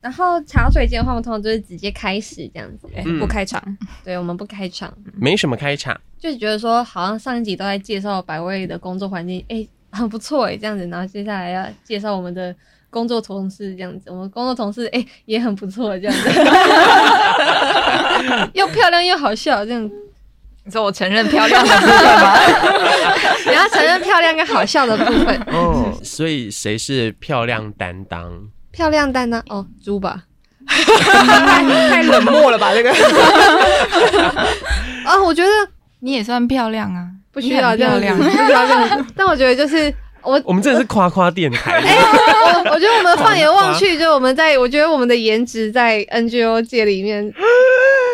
然后茶水间的话，我们通常就是直接开始这样子，嗯、不开场。对，我们不开场，没什么开场，就是觉得说好像上一集都在介绍百味的工作环境，哎、欸，很不错哎，这样子。然后接下来要介绍我们的工作同事，这样子，我们工作同事哎、欸、也很不错，这样子，又漂亮又好笑，这样。你说我承认漂亮的部分吗？你要承认漂亮跟好笑的部分。哦，所以谁是漂亮担当？漂亮蛋呢哦，猪吧，太冷漠了吧这个。啊，我觉得你也算漂亮啊，不需要这样，漂亮，不需要这样。但我觉得就是我，我们真的是夸夸电台。哎、欸，我我觉得我们放眼望去，就我们在，我觉得我们的颜值在 NGO 界里面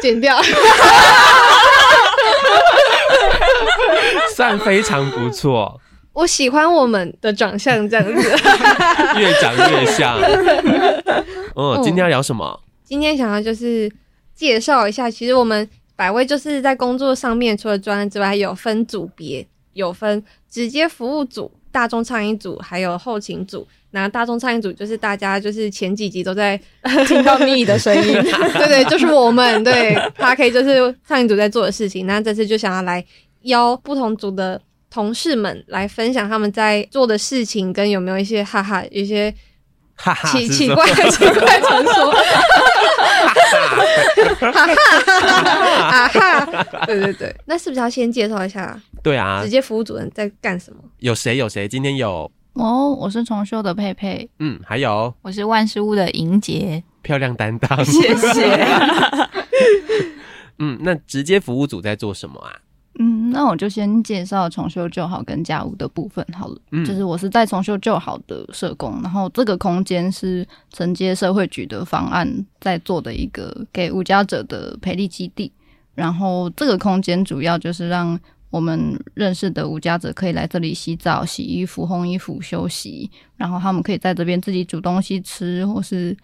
减掉，算非常不错。我喜欢我们的长相这样子，越长越像。哦，今天要聊什么？今天想要就是介绍一下，其实我们百威就是在工作上面，除了专案之外，还有分组别，有分直接服务组、大众唱音组，还有后勤组。那大众唱音组就是大家就是前几集都在听到咪的声音，对对，就是我们对，他可以就是唱音组在做的事情。那这次就想要来邀不同组的。同事们来分享他们在做的事情，跟有没有一些哈哈，一些奇奇怪 奇怪传说，哈哈啊哈，对对对，那是不是要先介绍一下？对啊，直接服务主任在干什么？有谁？有谁？今天有哦，我是重修的佩佩，嗯，还有我是万事屋的莹洁，漂亮担当，谢谢。嗯，那直接服务组在做什么啊？嗯，那我就先介绍重修旧好跟家务的部分好了。嗯，就是我是在重修旧好的社工，然后这个空间是承接社会局的方案在做的一个给无家者的培力基地。然后这个空间主要就是让我们认识的无家者可以来这里洗澡、洗衣服、烘衣服、休息，然后他们可以在这边自己煮东西吃，或是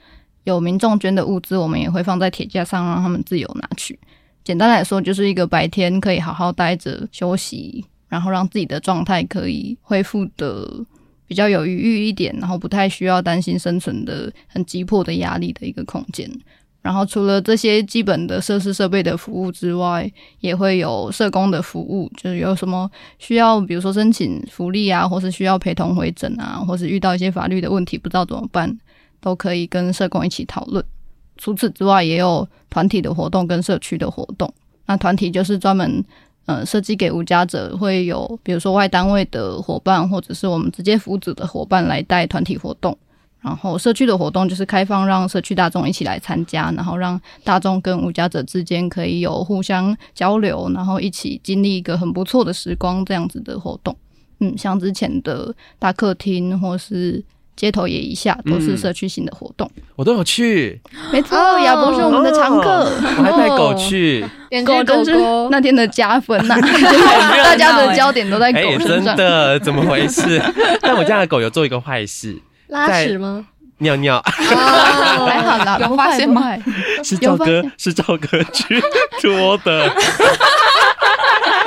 有民众捐的物资，我们也会放在铁架上让他们自由拿取。简单来说，就是一个白天可以好好待着休息，然后让自己的状态可以恢复的比较有余裕一点，然后不太需要担心生存的很急迫的压力的一个空间。然后除了这些基本的设施设备的服务之外，也会有社工的服务，就是有什么需要，比如说申请福利啊，或是需要陪同回诊啊，或是遇到一些法律的问题不知道怎么办，都可以跟社工一起讨论。除此之外，也有团体的活动跟社区的活动。那团体就是专门呃设计给无家者，会有比如说外单位的伙伴，或者是我们直接服务组的伙伴来带团体活动。然后社区的活动就是开放让社区大众一起来参加，然后让大众跟无家者之间可以有互相交流，然后一起经历一个很不错的时光这样子的活动。嗯，像之前的大客厅或是。街头也一下都是社区型的活动，嗯，我都有去。没错，亚博是我们的常客，哦，我还带狗去，狗狗是那天的加分呐，啊，大家的焦点都在狗身上，欸，真的 怎么回事？但我家的狗有做一个坏事，拉屎吗？尿尿，哦，还好啦，有发现吗？是赵哥，是赵哥去 拖的。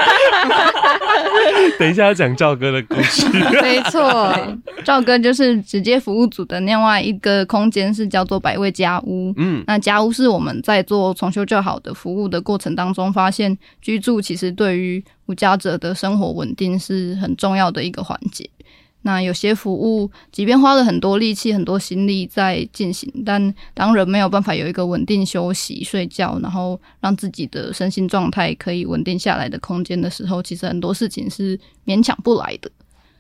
等一下要讲赵哥的故事，没错，赵哥就是直接服务组的另外一个空间是叫做百味家屋。嗯，那家屋是我们在做重修旧好的服务的过程当中，发现居住其实对于无家者的生活稳定是很重要的一个环节。那有些服务，即便花了很多力气、很多心力在进行，但当人没有办法有一个稳定休息、睡觉，然后让自己的身心状态可以稳定下来的空间的时候，其实很多事情是勉强不来的。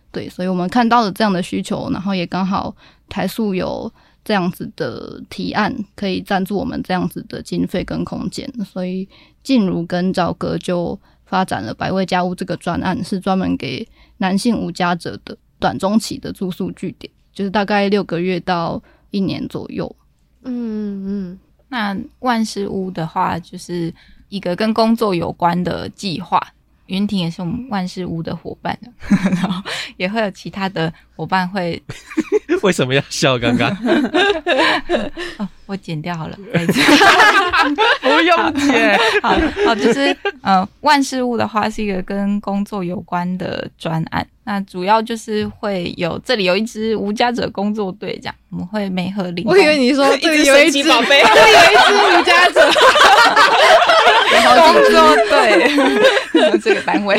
对，所以我们看到了这样的需求，然后也刚好台塑有这样子的提案，可以赞助我们这样子的经费跟空间，所以静茹跟赵哥就发展了百味家务这个专案，是专门给男性无家者的。短中期的住宿据点，就是大概六个月到一年左右。嗯嗯，那万事屋的话，就是一个跟工作有关的计划。云婷也是我们万事屋的伙伴，然后也会有其他的伙伴会为什么要笑？刚刚？哦，我剪掉好了，不用剪。好好，就是呃，万事物的话是一个跟工作有关的专案。那主要就是会有这里有一支无家者工作队，这样我们会每合邻。我以为你说这里有一只宝贝，这里有一只无家者工作队，这个单位。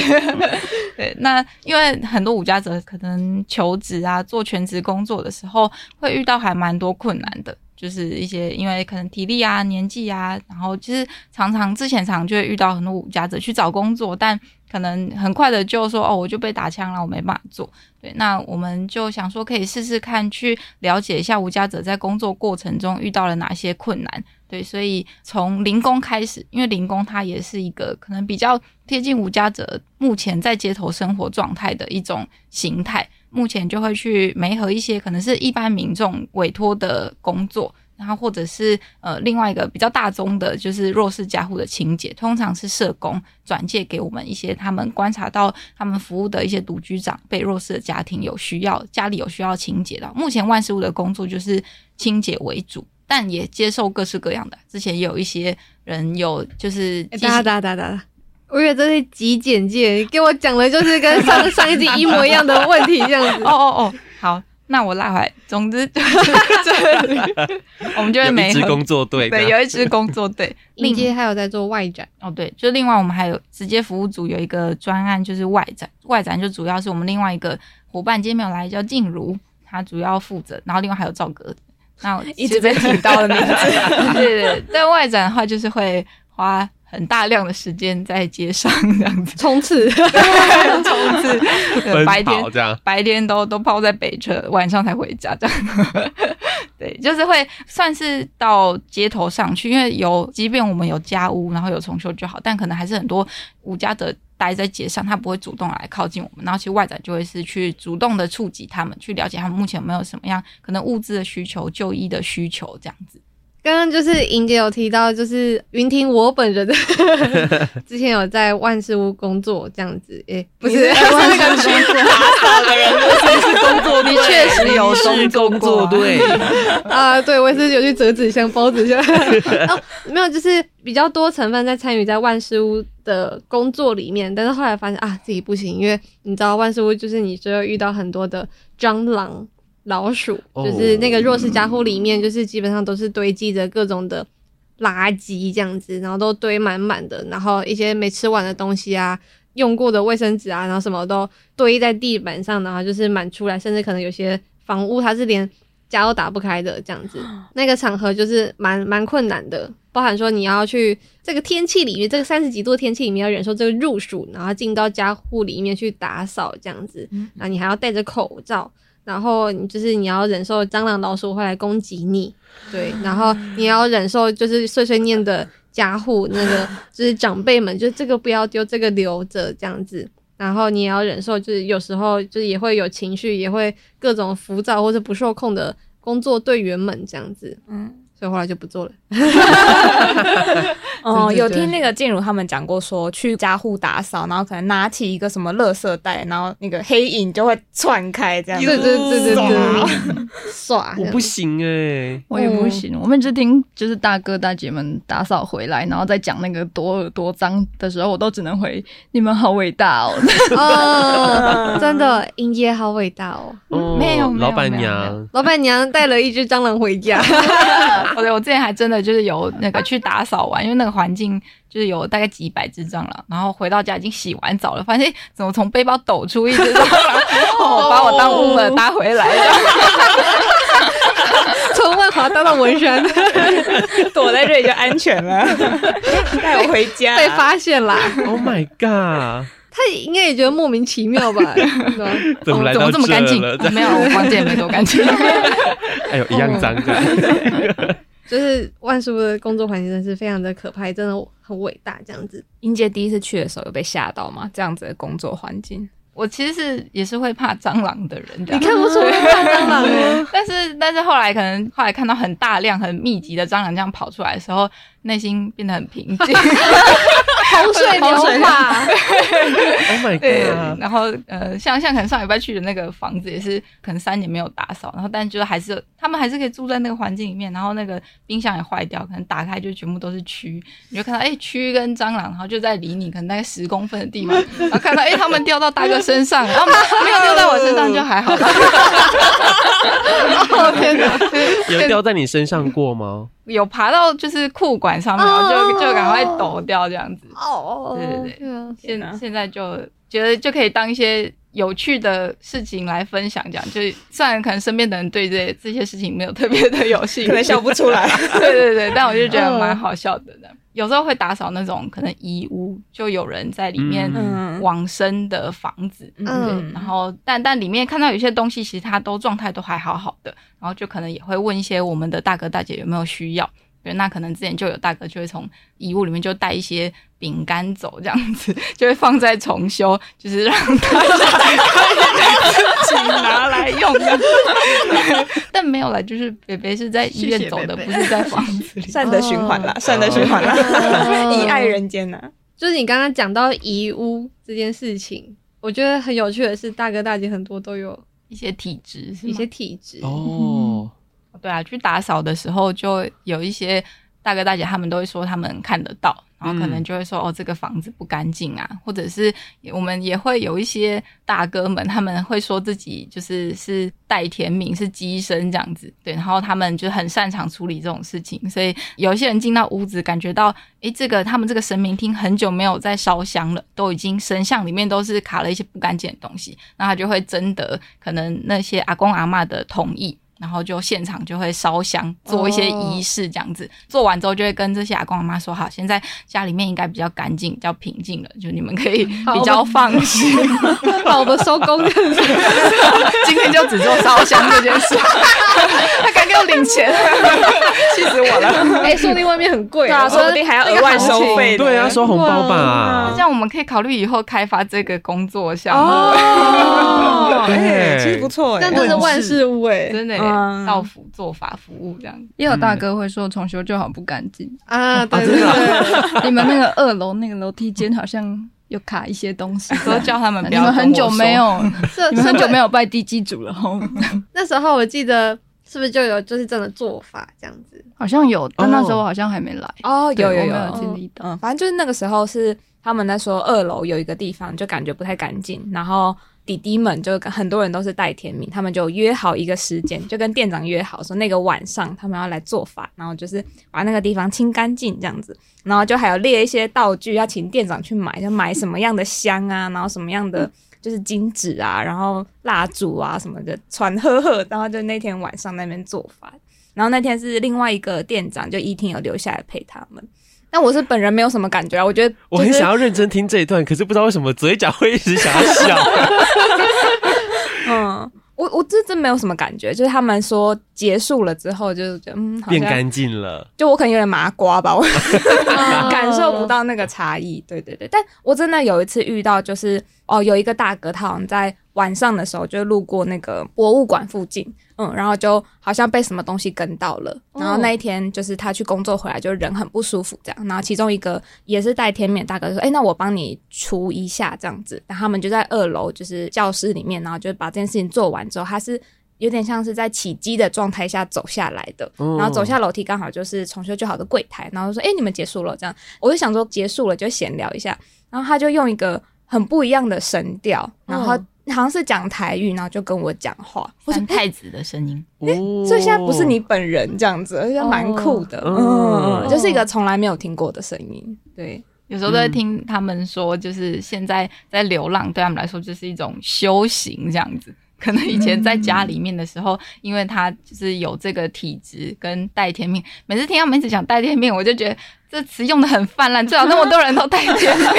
对，那因为很多无家者可能求职啊，做全职工作的时候，会遇到还蛮多困难的。就是一些因为可能体力啊、年纪啊，然后其实常常之前常就会遇到很多无家者去找工作，但可能很快的就说哦，我就被打枪了，我没办法做。对，那我们就想说可以试试看，去了解一下无家者在工作过程中遇到了哪些困难。对，所以从零工开始，因为零工它也是一个可能比较贴近无家者目前在街头生活状态的一种形态。目前就会去媒合一些可能是一般民众委托的工作，然后或者是呃另外一个比较大宗的，就是弱势家户的清洁，通常是社工转介给我们一些他们观察到他们服务的一些独居长辈、弱势的家庭有需要，家里有需要清洁的。目前万事屋的工作就是清洁为主，但也接受各式各样的。之前也有一些人有就是哒哒哒哒。我以为这是极简介，给我讲的就是跟上上一集一模一样的问题这样子。哦 哦哦，好，那我拉回来。总之，我们就会每一支工作队，对，有一支工作队。另外还有在做外展哦，对，就另外我们还有直接服务组有一个专案，就是外展。外展就主要是我们另外一个伙伴今天没有来，叫静茹，他主要负责。然后另外还有赵哥，那一直被提到的名字。对对对，在外展的话，就是会花。很大量的时间在街上这样子冲刺，冲刺，白天这样，白天都都泡在北车，晚上才回家这样。对，就是会算是到街头上去，因为有，即便我们有家屋，然后有重修就好，但可能还是很多无家者待在街上，他不会主动来靠近我们。然后其实外展就会是去主动的触及他们，去了解他们目前有没有什么样可能物资的需求、就医的需求这样子。刚刚就是莹姐有提到，就是云婷我本人的 之前有在万事屋工作这样子，诶、欸，不是，是那个去打扫的人，是工作 你，确实有工作队 啊，对，我也是有去折纸箱、包纸箱，哦，没有，就是比较多成分在参与在万事屋的工作里面，但是后来发现啊，自己不行，因为你知道万事屋就是你就会遇到很多的蟑螂。老鼠就是那个弱势家户里面，就是基本上都是堆积着各种的垃圾这样子，然后都堆满满的，然后一些没吃完的东西啊，用过的卫生纸啊，然后什么都堆在地板上，然后就是满出来，甚至可能有些房屋它是连家都打不开的这样子，那个场合就是蛮蛮困难的，包含说你要去这个天气里面，这个三十几度的天气里面要忍受这个入暑，然后进到家户里面去打扫这样子，然后你还要戴着口罩。然后你就是你要忍受蟑螂老鼠会来攻击你，对，然后你要忍受就是碎碎念的家户那个就是长辈们，就这个不要丢，这个留着这样子，然后你也要忍受就是有时候就是也会有情绪，也会各种浮躁或者不受控的工作队员们这样子，嗯。所以后来就不做了。哦，有听那个静茹他们讲过，说去家户打扫，然后可能拿起一个什么垃圾袋，然后那个黑影就会窜开，这样子。对对对对对，耍 我不行哎、欸，我也不行。我们只听就是大哥大姐们打扫回来，然后再讲那个多恶多脏的时候，我都只能回你们好伟大哦。哦，真的，英姐好伟大哦。哦没有，老板娘，老板娘带了一只蟑螂回家。哦，对，我之前还真的就是有那个去打扫完，因为那个环境就是有大概几百只蟑螂，然后回到家已经洗完澡了，发现怎么从背包抖出一只蟑螂，哦，把我当乌了搭回来，从万华搭到文山，躲在这里就安全了，带我回家，被发现啦！Oh my god！他应该也觉得莫名其妙吧？怎么来到这么干净？没有，我房间也没多干净。哎呦，一样脏的。就是万叔的工作环境真是非常的可怕，真的很伟大。这样子，英杰第一次去的时候有被吓到吗？这样子的工作环境，我其实是也是会怕蟑螂的人。你看不出来怕蟑螂吗？但是但是后来可能后来看到很大量很密集的蟑螂这样跑出来的时候，内心变得很平静。洪水流法。Oh my 对 god！，然后呃，像像可能上礼拜去的那个房子也是，可能三年没有打扫，然后但就是还是他们还是可以住在那个环境里面，然后那个冰箱也坏掉，可能打开就全部都是蛆，你就看到哎蛆跟蟑螂，然后就在离你可能大概十公分的地方，然后看到哎他们掉到大哥身上，然后没有掉在我身上就还好。哦天哪！有掉在你身上过吗？有爬到就是裤管上面，然后就就赶快抖掉这样子。哦，对对对啊，现现在就觉得就可以当一些有趣的事情来分享，这样就是虽然可能身边的人对这这些事情没有特别的有兴趣，可能笑不出来。对对对，但我就觉得蛮好笑的。有时候会打扫那种可能遗屋，就有人在里面往生的房子，嗯。对，然后但但里面看到有些东西，其实它都状态都还好好的，然后就可能也会问一些我们的大哥大姐有没有需要。对，那可能之前就有大哥就会从遗物里面就带一些饼干走，这样子就会放在重修，就是让大家 自己拿来用的。但没有了，就是北北是在医院走的，不是在房子里。善的循环啦，善的循环啦，以爱人间呐。就是你刚刚讲到遗屋这件事情，我觉得很有趣的是，大哥大姐很多都有一些体质，一些体质哦，对啊，去打扫的时候就有一些大哥大姐，他们都会说他们看得到，然后可能就会说、嗯、哦，这个房子不干净啊，或者是我们也会有一些大哥们，他们会说自己就是是代天命，是乩身这样子，对，然后他们就很擅长处理这种事情，所以有一些人进到屋子，感觉到诶，这个他们这个神明厅很久没有在烧香了，都已经神像里面都是卡了一些不干净的东西，那他就会征得可能那些阿公阿嬷的同意。然后就现场就会烧香，做一些仪式，这样子、哦、做完之后就会跟这些阿公阿妈说：“好，现在家里面应该比较干净、比较平静了，就你们可以比较放心。好”我们收工了 今天就只做烧香这件事。他刚给我领钱，气死我了！哎、欸，说不定外面很贵，对啊，说不定还要额外收费。对啊，收红包吧。这样我们可以考虑以后开发这个工作项目。哦，哎、欸，其实不错哎，但这是万事屋哎，真的。嗯、到府做法服务这样，也有大哥会说重修就好不干净、嗯、啊，对对对，你们那个二楼那个楼梯间好像有卡一些东西，都叫他们不要。你们很久没有，你们很久没有拜地基主了。那时候我记得是不是就有就是真的做法这样子？好像有，但那时候我好像还没来哦，有有有经历的。嗯，反正就是那个时候是他们在说二楼有一个地方就感觉不太干净，然后。弟弟们就很多人都是带天命，他们就约好一个时间，就跟店长约好说那个晚上他们要来做法，然后就是把那个地方清干净这样子，然后就还有列一些道具要请店长去买，就买什么样的香啊，然后什么样的就是金纸啊，然后蜡烛啊什么的传呵呵，然后就那天晚上那边做法，然后那天是另外一个店长就一天有留下来陪他们。但我是本人没有什么感觉啊，我觉得、就是、我很想要认真听这一段，可是不知道为什么嘴角会一直想要笑。嗯，我我这真没有什么感觉，就是他们说结束了之后，就是觉得嗯，变干净了。就我可能有点麻瓜吧，我 感受不到那个差异。对对对，但我真的有一次遇到，就是哦，有一个大哥，他好像在晚上的时候就路过那个博物馆附近。嗯，然后就好像被什么东西跟到了，然后那一天就是他去工作回来，就人很不舒服这样。然后其中一个也是带天命大哥说：“哎，那我帮你除一下这样子。”然后他们就在二楼就是教室里面，然后就把这件事情做完之后，他是有点像是在起机的状态下走下来的。然后走下楼梯刚好就是重修旧好的柜台，然后说：“哎，你们结束了？”这样我就想说结束了就闲聊一下，然后他就用一个很不一样的声调，然后。好像是讲台语，然后就跟我讲话，三太子的声音。所以现在不是你本人这样子，而且蛮酷的，哦、嗯，就是一个从来没有听过的声音。对，有时候都会听他们说，就是现在在流浪，对他们来说就是一种修行，这样子。可能以前在家里面的时候，因为他就是有这个体质跟带天命，每次听他们一直讲带天命，我就觉得这词用的很泛滥，最好那么多人都带天命。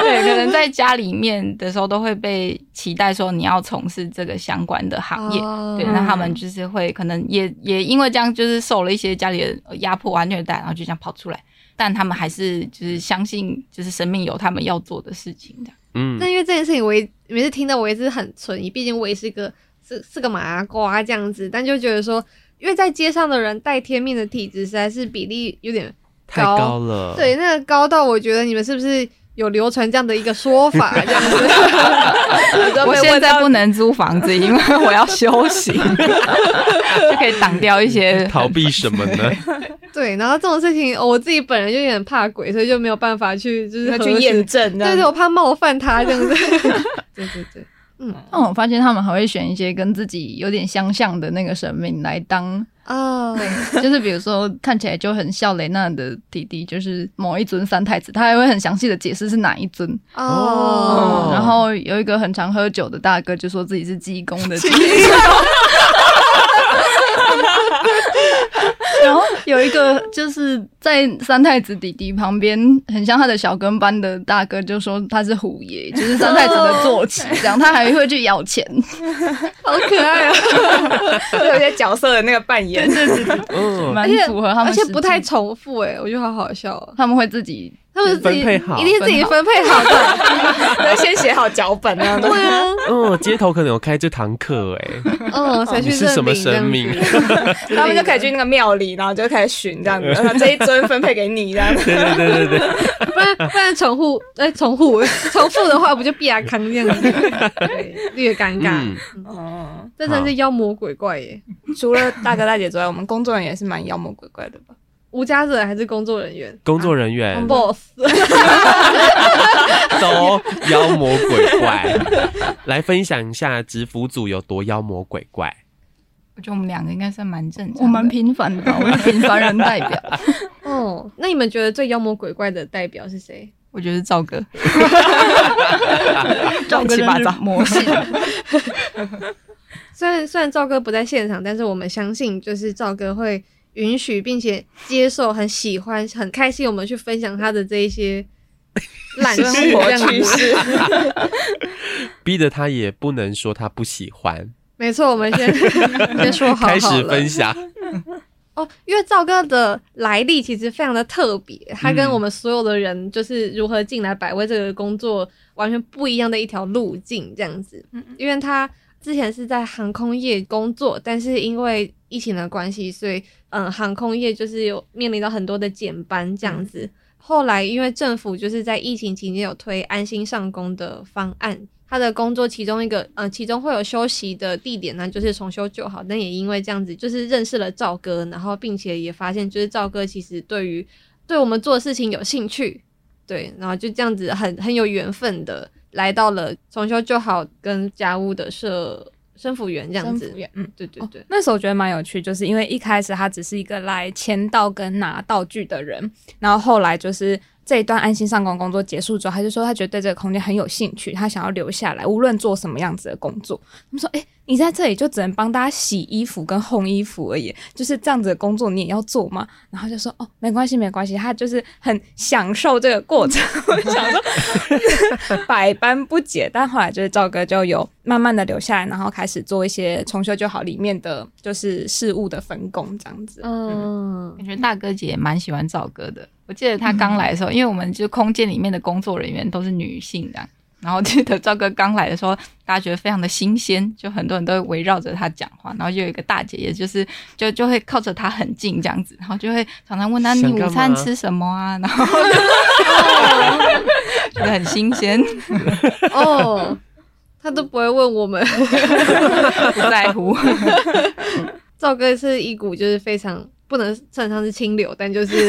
对，可能在家里面的时候都会被期待说你要从事这个相关的行业，对，那他们就是会可能也也因为这样，就是受了一些家里的压迫啊虐待，然后就这样跑出来，但他们还是就是相信，就是生命有他们要做的事情的。嗯，那因为这件事情，我也每次听到我也是很存疑，毕竟我也是一个是是个麻瓜这样子，但就觉得说，因为在街上的人带天命的体质实在是比例有点太高了。对，那个高到我觉得你们是不是有流传这样的一个说法？这样子，我现在不能租房子，因为我要休息，就可以挡掉一些逃避什么呢？对，然后这种事情，我自己本人就有点怕鬼，所以就没有办法去就是去验证。对对，我怕冒犯他这样子。对对对。嗯，那我发现他们还会选一些跟自己有点相像的那个神明来当哦，就是比如说看起来就很像雷娜的弟弟，就是某一尊三太子，他还会很详细的解释是哪一尊哦、嗯。然后有一个很常喝酒的大哥，就说自己是济公的弟弟。然后有一个就是在三太子弟弟旁边，很像他的小跟班的大哥，就说他是虎爷，就是三太子的坐骑，这样他还会去咬钱，好可爱啊！有些角色的那个扮演，对对对，嗯，蛮符合他们，而且不太重复，哎，我觉得好好笑啊，他们会自己。他们分配好，一定是自己分配好的，要先写好脚本啊。对啊，嗯，街头可能有开这堂课哎。嗯，才去是什么神明？他们就可以去那个庙里，然后就开始寻这样子，然后这一尊分配给你这样子。对对对对对。不然不然重复哎重复重复的话，不就必然康这样子？对，略尴尬。哦，这真是妖魔鬼怪耶。除了大哥大姐之外，我们工作人员也是蛮妖魔鬼怪的吧？无家者还是工作人员？工作人员、啊、boss，都妖魔鬼怪。来分享一下直服组有多妖魔鬼怪。我觉得我们两个应该算蛮正常，我蛮平凡的，我是平凡人代表。哦，那你们觉得最妖魔鬼怪的代表是谁？我觉得是赵哥，赵哥七八糟魔性。虽然虽然赵哥不在现场，但是我们相信，就是赵哥会。允许并且接受，很喜欢，很开心，我们去分享他的这一些 烂生活趣事，逼得他也不能说他不喜欢。没错，我们先 先说好，好，开始分享。哦，因为赵哥的来历其实非常的特别，他跟我们所有的人就是如何进来百威这个工作完全不一样的一条路径，这样子。因为他之前是在航空业工作，但是因为疫情的关系，所以。嗯，航空业就是有面临到很多的减班这样子。后来因为政府就是在疫情期间有推安心上工的方案，他的工作其中一个，呃，其中会有休息的地点呢，就是重修旧好。但也因为这样子，就是认识了赵哥，然后并且也发现，就是赵哥其实对于对我们做的事情有兴趣，对，然后就这样子很很有缘分的来到了重修旧好跟家务的社。生辅员这样子，嗯，对对对，哦，那时候我觉得蛮有趣，就是因为一开始他只是一个来签到跟拿道具的人，然后后来就是。这一段安心上工工作结束之后，他就说他觉得对这个空间很有兴趣，他想要留下来，无论做什么样子的工作。他们说：“哎，你在这里就只能帮大家洗衣服跟烘衣服而已，就是这样子的工作你也要做吗？”然后就说：“哦，没关系，没关系。”他就是很享受这个过程，我想说 百般不解。但后来就是赵哥就有慢慢的留下来，然后开始做一些重修就好里面的就是事物的分工这样子。嗯，感觉大哥姐也蛮喜欢赵哥的。我记得他刚来的时候，嗯、因为我们就空间里面的工作人员都是女性的，然后记得赵哥刚来的时候，大家觉得非常的新鲜，就很多人都围绕着他讲话，然后就有一个大姐，也就是就就会靠着他很近这样子，然后就会常常问他，你午餐吃什么啊？然后 觉得很新鲜哦，他都不会问我们，不在乎。赵哥是一股就是非常。不能称上是清流，但就是，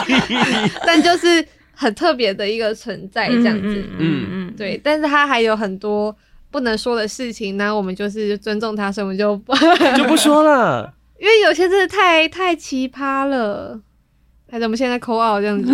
但就是很特别的一个存在，这样子，嗯嗯，对。但是他还有很多不能说的事情，那我们就是尊重他，所以我们就不就不说了，因为有些真的太太奇葩了。还是我们现在 call out 这样子，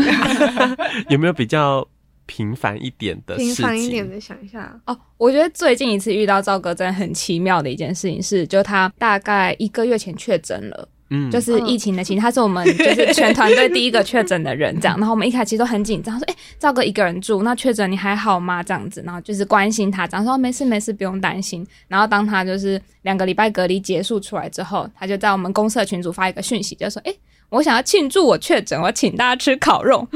有没有比较？平凡一点的事情，平凡一点的想一下哦。我觉得最近一次遇到赵哥真的很奇妙的一件事情是，就他大概一个月前确诊了，嗯，就是疫情的情，他是我们 就是全团队第一个确诊的人，这样。然后我们一开始其实都很紧张，说：“哎、欸，赵哥一个人住，那确诊你还好吗？”这样子，然后就是关心他，这样说：“没事没事，不用担心。”然后当他就是两个礼拜隔离结束出来之后，他就在我们公司的群组发一个讯息，就说：“哎、欸。”我想要庆祝我确诊，我请大家吃烤肉，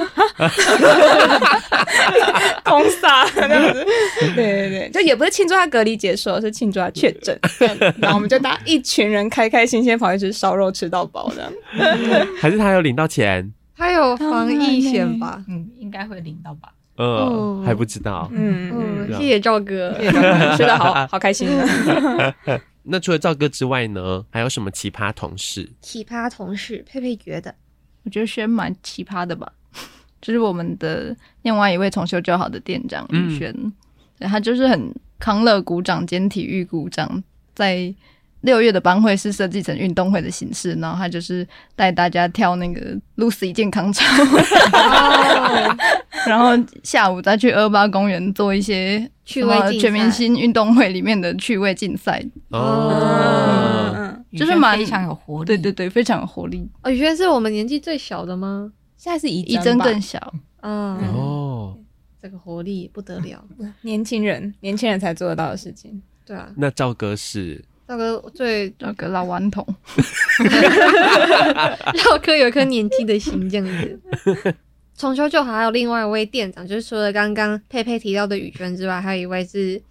空撒这样子，对对对，就也不是庆祝他隔离结束，是庆祝他确诊。然后我们就大家一群人开开心心跑去吃烧肉，吃到饱这样。还是他有领到钱？他有防疫险吧？嗯，应该会领到吧？嗯，哦还不知道。嗯嗯，谢谢赵哥。吃的好好开心啊。那除了赵哥之外呢，还有什么奇葩同事？奇葩同事，佩佩觉得我觉得轩蛮奇葩的吧，就是我们的另外一位重修较好的店长宇轩，对他就是很康乐鼓掌兼体育鼓掌，在六月的班会是设计成运动会的形式，然后他就是带大家跳那个 Lucy 健康操，然后下午再去二八公园做一些趣味全明星运动会里面的趣味竞赛，哦，嗯，就是蛮非常有活力。对对对，非常有活力，哦，宇轩是我们年纪最小的吗？现在是怡一针更小。嗯，哦，这个活力不得了。年轻人，年轻人才做得到的事情。对啊，那赵哥是赵哥最那个老顽童，绕哥有一颗年纪的心这样子。重修旧好，还有另外一位店长，就是除了刚刚佩佩提到的宇轩之外，还有一位是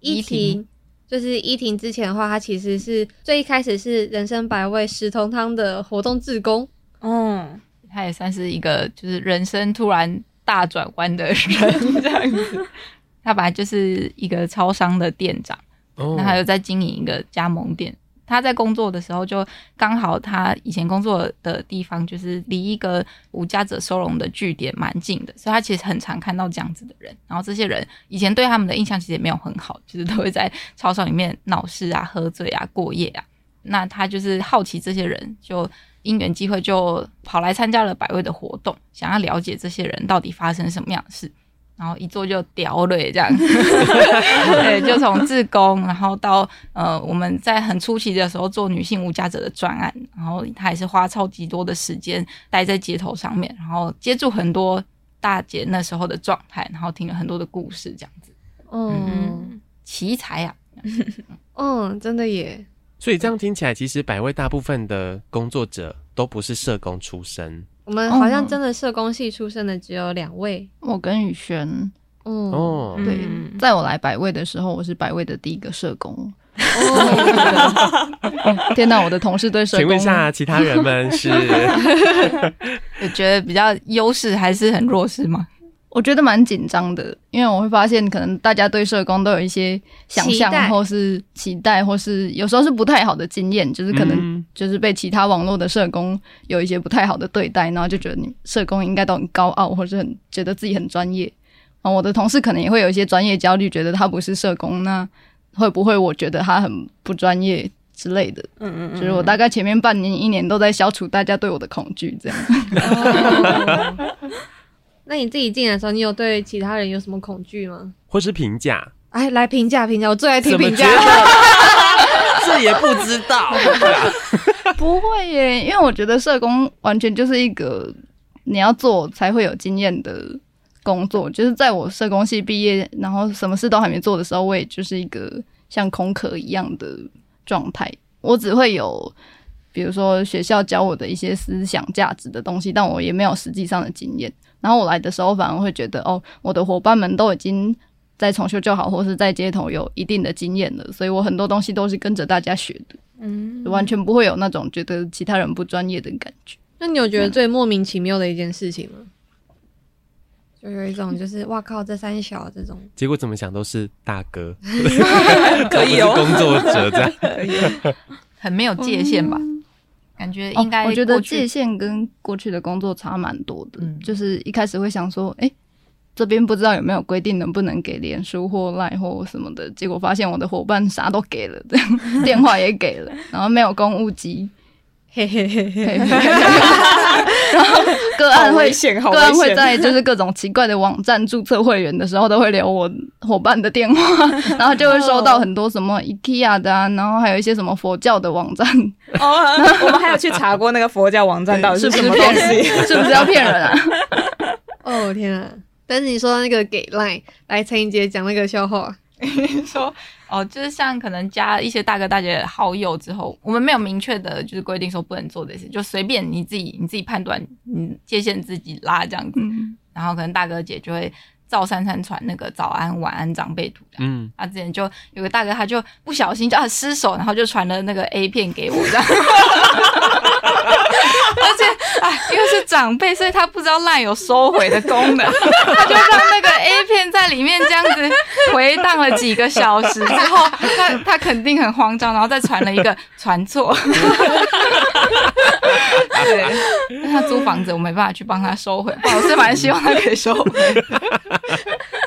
依依婷婷。就是依婷之前的话，她其实是最一开始是人生百味十同汤的活动志工。嗯，她也算是一个就是人生突然大转弯的人 这样子。她本来就是一个超商的店长，哦那他又在经营一个加盟店。他在工作的时候，就刚好他以前工作的地方就是离一个无家者收容的据点蛮近的，所以他其实很常看到这样子的人。然后这些人以前对他们的印象其实也没有很好，就是都会在操场里面闹事啊、喝醉啊、过夜啊。那他就是好奇这些人，就因缘机会就跑来参加了百味的活动，想要了解这些人到底发生什么样的事。然后一做就屌了，这样，对，就从自工，然后到呃，我们在很初期的时候做女性无家者的专案，然后他也是花超级多的时间待在街头上面，然后接触很多大姐那时候的状态，然后听了很多的故事，这样子，嗯奇才啊，嗯，真的耶。所以这样听起来，其实百位大部分的工作者都不是社工出身我们好像真的社工系出身的只有两位。我跟宇轩，嗯，哦。对嗯在我来百位的时候，我是百位的第一个社工。哦，天哪，我的同事对社工请问一下，其他人们是 有觉得比较优势还是很弱势吗？我觉得蛮紧张的，因为我会发现，可能大家对社工都有一些想象，或是期待，或是有时候是不太好的经验，就是可能嗯就是被其他网络的社工有一些不太好的对待，然后就觉得你社工应该都很高傲，或是很觉得自己很专业。啊，我的同事可能也会有一些专业焦虑，觉得他不是社工，那会不会我觉得他很不专业之类的？嗯嗯嗯，就是我大概前面半年、一年都在消除大家对我的恐惧，这样。哦那你自己进来的时候，你有对其他人有什么恐惧吗？或是评价？哎，来评价评价，我最爱听评价了。这也不知道。不会耶，因为我觉得社工完全就是一个你要做才会有经验的工作。就是在我社工系毕业，然后什么事都还没做的时候，我也就是一个像空壳一样的状态。我只会有，比如说学校教我的一些思想价值的东西，但我也没有实际上的经验。然后我来的时候，反而会觉得，哦，我的伙伴们都已经在重修就好，或是在街头有一定的经验了，所以我很多东西都是跟着大家学的。嗯，完全不会有那种觉得其他人不专业的感觉。那你有觉得最莫名其妙的一件事情吗？就有一种就是哇靠，这三小这种，结果怎么想都是大哥，可以哦工作者这样。很没有界限吧？感觉应该、哦我觉得界限跟过去的工作差蛮多的。嗯就是一开始会想说，哎、这边不知道有没有规定能不能给脸书或赖或什么的，结果发现我的伙伴啥都给了，这样 电话也给了，然后没有公务机，嘿嘿嘿嘿。然后 个案会。个案会在就是各种奇怪的网站注册会员的时候，都会留我伙伴的电话，然后就会收到很多什么 IKEA 的啊，然后还有一些什么佛教的网站，哦，我们还有去查过那个佛教网站到底是什么东？西。是不是要骗人啊？哦天啊！但是你说到那个给 line 来陈怡杰讲那个笑话，说哦，就是像可能加一些大哥大姐的好友之后，我们没有明确的就是规定说不能做这些，就随便你自己你自己判断，你界限自己拉这样子。嗯，然后可能大哥姐就会照三餐传那个早安晚安长辈图这样。嗯，他之前就有个大哥，他就不小心就啊失手，然后就传了那个 A 片给我这样。而且啊，因为是长辈，所以他不知道 LINE 有收回的功能，他就让那个 A 片在里面这样子回荡了几个小时之后，他他肯定很慌张，然后再传了一个传错。对，但他租房子，我没办法去帮他收回，我是蛮希望他可以收回。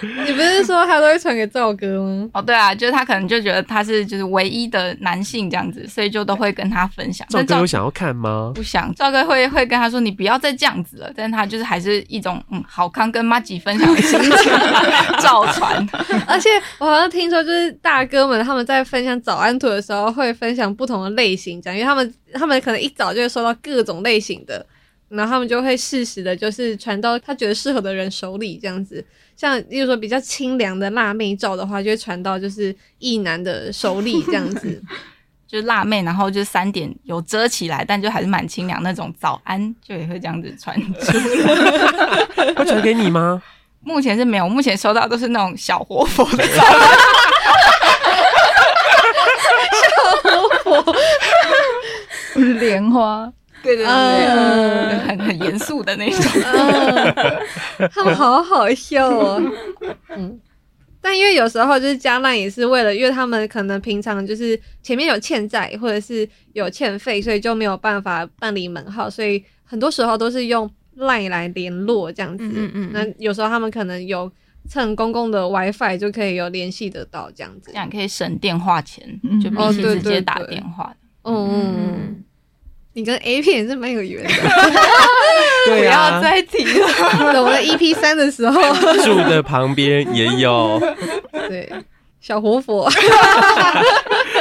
你不是说他都会传给赵哥吗？哦，对啊，就是他可能就觉得他是就是唯一的男性这样子，所以就都会跟他分享。赵哥有想要看吗？不想，赵哥会会跟他说：“你不要再这样子了。”但是他就是还是一种嗯好康跟妈吉分享的心情 照传。而且我好像听说，就是大哥们他们在分享早安图的时候，会分享不同的类型，这样，因为他们他们可能一早就会收到各种类型的，然后他们就会适时的，就是传到他觉得适合的人手里，这样子。像例如说比较清凉的辣妹照的话，就会传到就是异男的手里这样子，就辣妹，然后就三点有遮起来，但就还是蛮清凉那种早安，就也会这样子传出来。会传给你吗？目前是没有，目前收到都是那种小活佛的。小活佛，莲花。对对对，嗯、很很严肃的那种，嗯，他们好好笑哦。嗯，但因为有时候就是加赖也是为了，因为他们可能平常就是前面有欠债或者是有欠费，所以就没有办法办理门号，所以很多时候都是用赖来联络这样子。嗯嗯。那有时候他们可能有蹭公共的 WiFi 就可以有联系得到这样子，这样可以省电话钱，就比起直接打电话。嗯嗯嗯。你跟 A 片也是蛮有缘的，不要再提了。我们的 EP 三的时候，住的旁边也有，对。小活佛，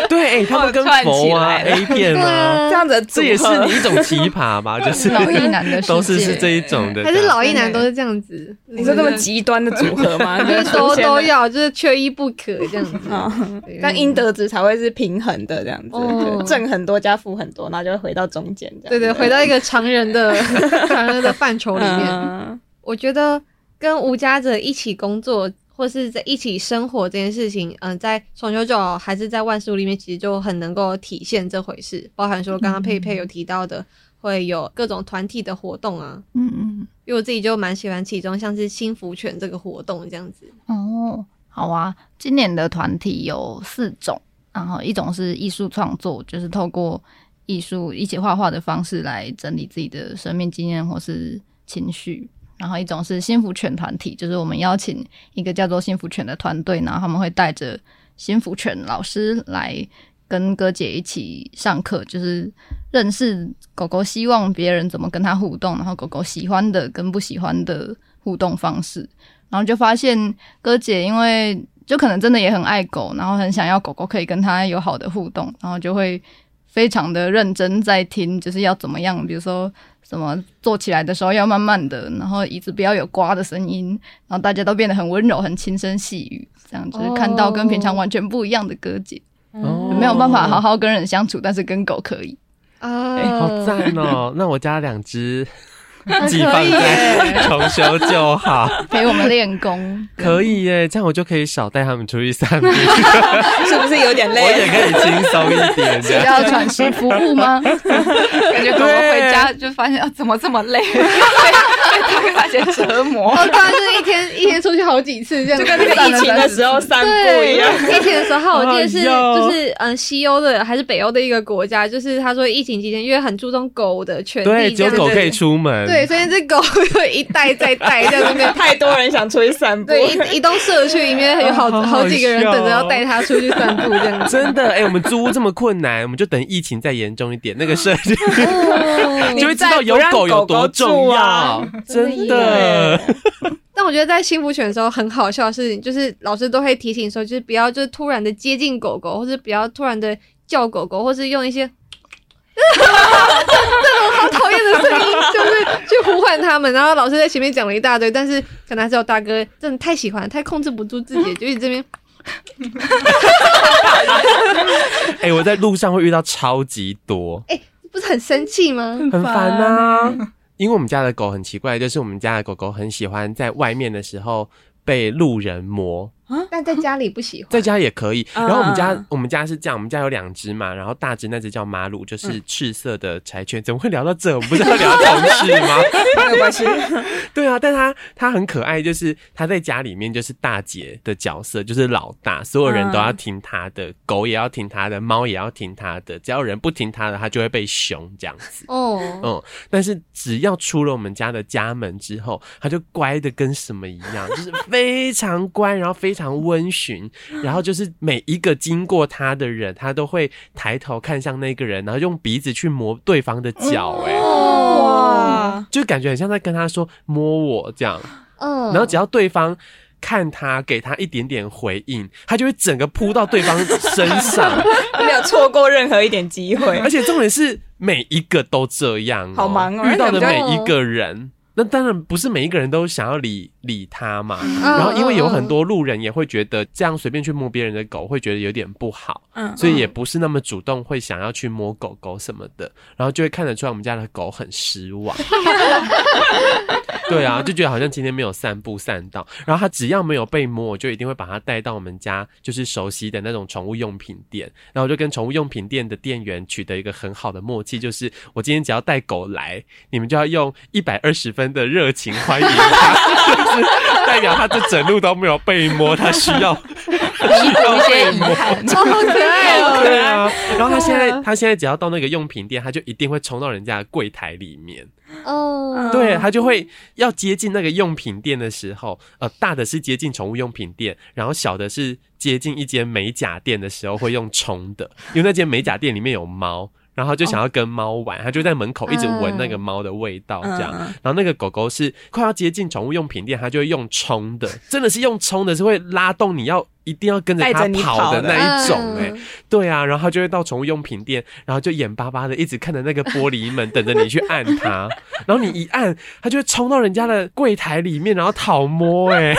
对，他们跟佛啊，A 片啊，这样子，这也是你一种奇葩吧？就是老一男的都是是这一种的，还是老一男都是这样子？你说这么极端的组合吗？就是都都要，就是缺一不可这样子。但阴德值才会是平衡的这样子，正很多加负很多，然后就会回到中间这样。对对，回到一个常人的常人的范畴里面。我觉得跟无家者一起工作。或是在一起生活这件事情，嗯、呃，在重修九还是在万事屋里面，其实就很能够体现这回事。包含说刚刚佩佩有提到的，会有各种团体的活动啊，嗯嗯，因为我自己就蛮喜欢其中像是幸福犬这个活动这样子。哦，好啊，今年的团体有四种，然后一种是艺术创作，就是透过艺术一起画画的方式来整理自己的生命经验或是情绪。然后一种是幸福犬团体，就是我们邀请一个叫做幸福犬的团队，然后他们会带着幸福犬老师来跟哥姐一起上课，就是认识狗狗，希望别人怎么跟它互动，然后狗狗喜欢的跟不喜欢的互动方式，然后就发现哥姐因为就可能真的也很爱狗，然后很想要狗狗可以跟它有好的互动，然后就会非常的认真在听，就是要怎么样，比如说。什么坐起来的时候要慢慢的，然后椅子不要有刮的声音，然后大家都变得很温柔、很轻声细语，这样就是看到跟平常完全不一样的哥姐，哦、没有办法好好跟人相处，但是跟狗可以。啊、欸，好赞哦！那我家两只。寄放在 重修就好，陪我们练功可以耶，这样我就可以少带他们出去散步，是不是有点累？我也可以轻松一点，需要喘息服务吗？感觉狗狗回家就发现啊，怎么这么累？被大家折磨。哦，对啊，就是一天一天出去好几次，这样就跟那个疫情的时候散步一样。疫情的时候，我记得是就是嗯，西欧的还是北欧的一个国家，就是他说疫情期间因为很注重狗的权利，对，只有狗可以出门，对。对，所以这狗 会一代再代在那边，太多人想出去散步。对，一一栋社区里面有好好几个人等着要带它出去散步，这样子。真的，哎、欸，我们租屋这么困难，我们就等疫情再严重一点，那个社区 就会知道有狗有多重要。真的。但我觉得在幸福犬的时候很好笑的事情，就是老师都会提醒说，就是不要就是突然的接近狗狗，或者不要突然的叫狗狗，或是用一些。这种好讨厌的声音，就是去呼唤他们。然后老师在前面讲了一大堆，但是可能还是有大哥真的太喜欢，太控制不住自己，就一直这边。哎、欸，我在路上会遇到超级多，哎、欸，不是很生气吗？很烦啊！因为我们家的狗很奇怪，就是我们家的狗狗很喜欢在外面的时候被路人摸。但在家里不喜欢，在家也可以。然后我们家、嗯、我们家是这样，我们家有两只嘛，然后大只那只叫马鲁，就是赤色的柴犬。怎么会聊到这？我们不是要聊同事吗？没有关系。对啊，但它它很可爱，就是它在家里面就是大姐的角色，就是老大，所有人都要听它的，狗也要听它的，猫也要听它的，只要有人不听它的，它就会被凶这样子。哦，嗯，但是只要出了我们家的家门之后，它就乖的跟什么一样，就是非常乖，然后非常。非常温驯，然后就是每一个经过他的人，他都会抬头看向那个人，然后用鼻子去摸对方的脚，哎，哇，就感觉很像在跟他说摸我这样，嗯，然后只要对方看他，给他一点点回应，他就会整个扑到对方身上，没有错过任何一点机会，而且重点是每一个都这样，好忙哦，遇到的每一个人。那当然不是每一个人都想要理理他嘛，然后因为有很多路人也会觉得这样随便去摸别人的狗会觉得有点不好，嗯，所以也不是那么主动会想要去摸狗狗什么的，然后就会看得出来我们家的狗很失望，对啊，就觉得好像今天没有散步散到，然后它只要没有被摸，我就一定会把它带到我们家就是熟悉的那种宠物用品店，然后我就跟宠物用品店的店员取得一个很好的默契，就是我今天只要带狗来，你们就要用一百二十分。的热情欢迎他，就是代表他这整路都没有被摸，他需要 需要被摸，超可爱哦，对啊。然后他现在他现在只要到那个用品店，他就一定会冲到人家的柜台里面。哦，对，他就会要接近那个用品店的时候，呃，大的是接近宠物用品店，然后小的是接近一间美甲店的时候会用冲的，因为那间美甲店里面有猫。然后就想要跟猫玩，他就在门口一直闻那个猫的味道，这样。然后那个狗狗是快要接近宠物用品店，它就会用冲的，真的是用冲的，是会拉动你要一定要跟着它跑的那一种，哎，对啊。然后它就会到宠物用品店，然后就眼巴巴的一直看着那个玻璃门，等着你去按它。然后你一按，它就会冲到人家的柜台里面，然后讨摸，哎，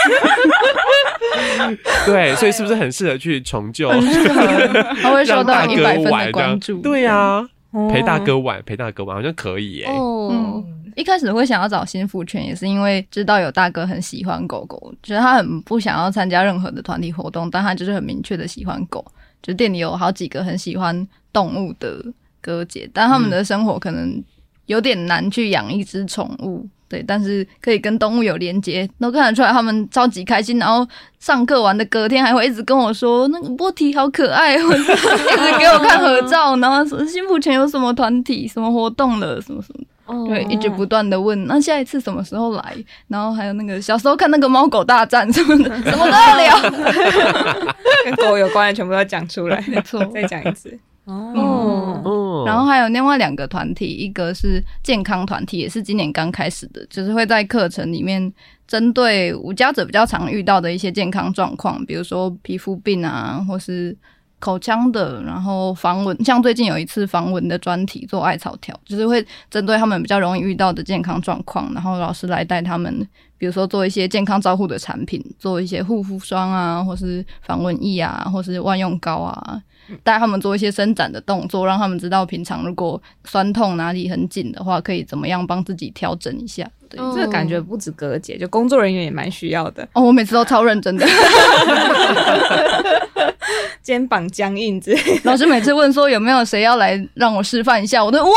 对，所以是不是很适合去重救？他会受到一百分的关注，对呀。陪大哥玩，陪大哥玩好像可以耶。哦，一开始会想要找新福犬，也是因为知道有大哥很喜欢狗狗，觉得他很不想要参加任何的团体活动，但他就是很明确的喜欢狗。就店里有好几个很喜欢动物的哥姐，但他们的生活可能有点难去养一只宠物。对，但是可以跟动物有连接，都看得出来他们超级开心。然后上课完的隔天还会一直跟我说那个波提好可爱，一直给我看合照，然后说新福犬有什么团体、什么活动了，什么什么，对，一直不断的问。那下一次什么时候来？然后还有那个小时候看那个猫狗大战什么的，什么都要聊，跟狗有关的全部都要讲出来。没错，再讲一次。哦，嗯、然后还有另外两个团体，一个是健康团体，也是今年刚开始的，就是会在课程里面针对无家者比较常遇到的一些健康状况，比如说皮肤病啊，或是口腔的，然后防蚊，像最近有一次防蚊的专题做艾草条，就是会针对他们比较容易遇到的健康状况，然后老师来带他们，比如说做一些健康照护的产品，做一些护肤霜啊，或是防蚊液啊，或是万用膏啊。带他们做一些伸展的动作，让他们知道平常如果酸痛哪里很紧的话，可以怎么样帮自己调整一下。对，这个感觉不止哥姐，就工作人员也蛮需要的。哦，我每次都超认真的，肩膀僵硬之类。老师每次问说有没有谁要来让我示范一下，我都哇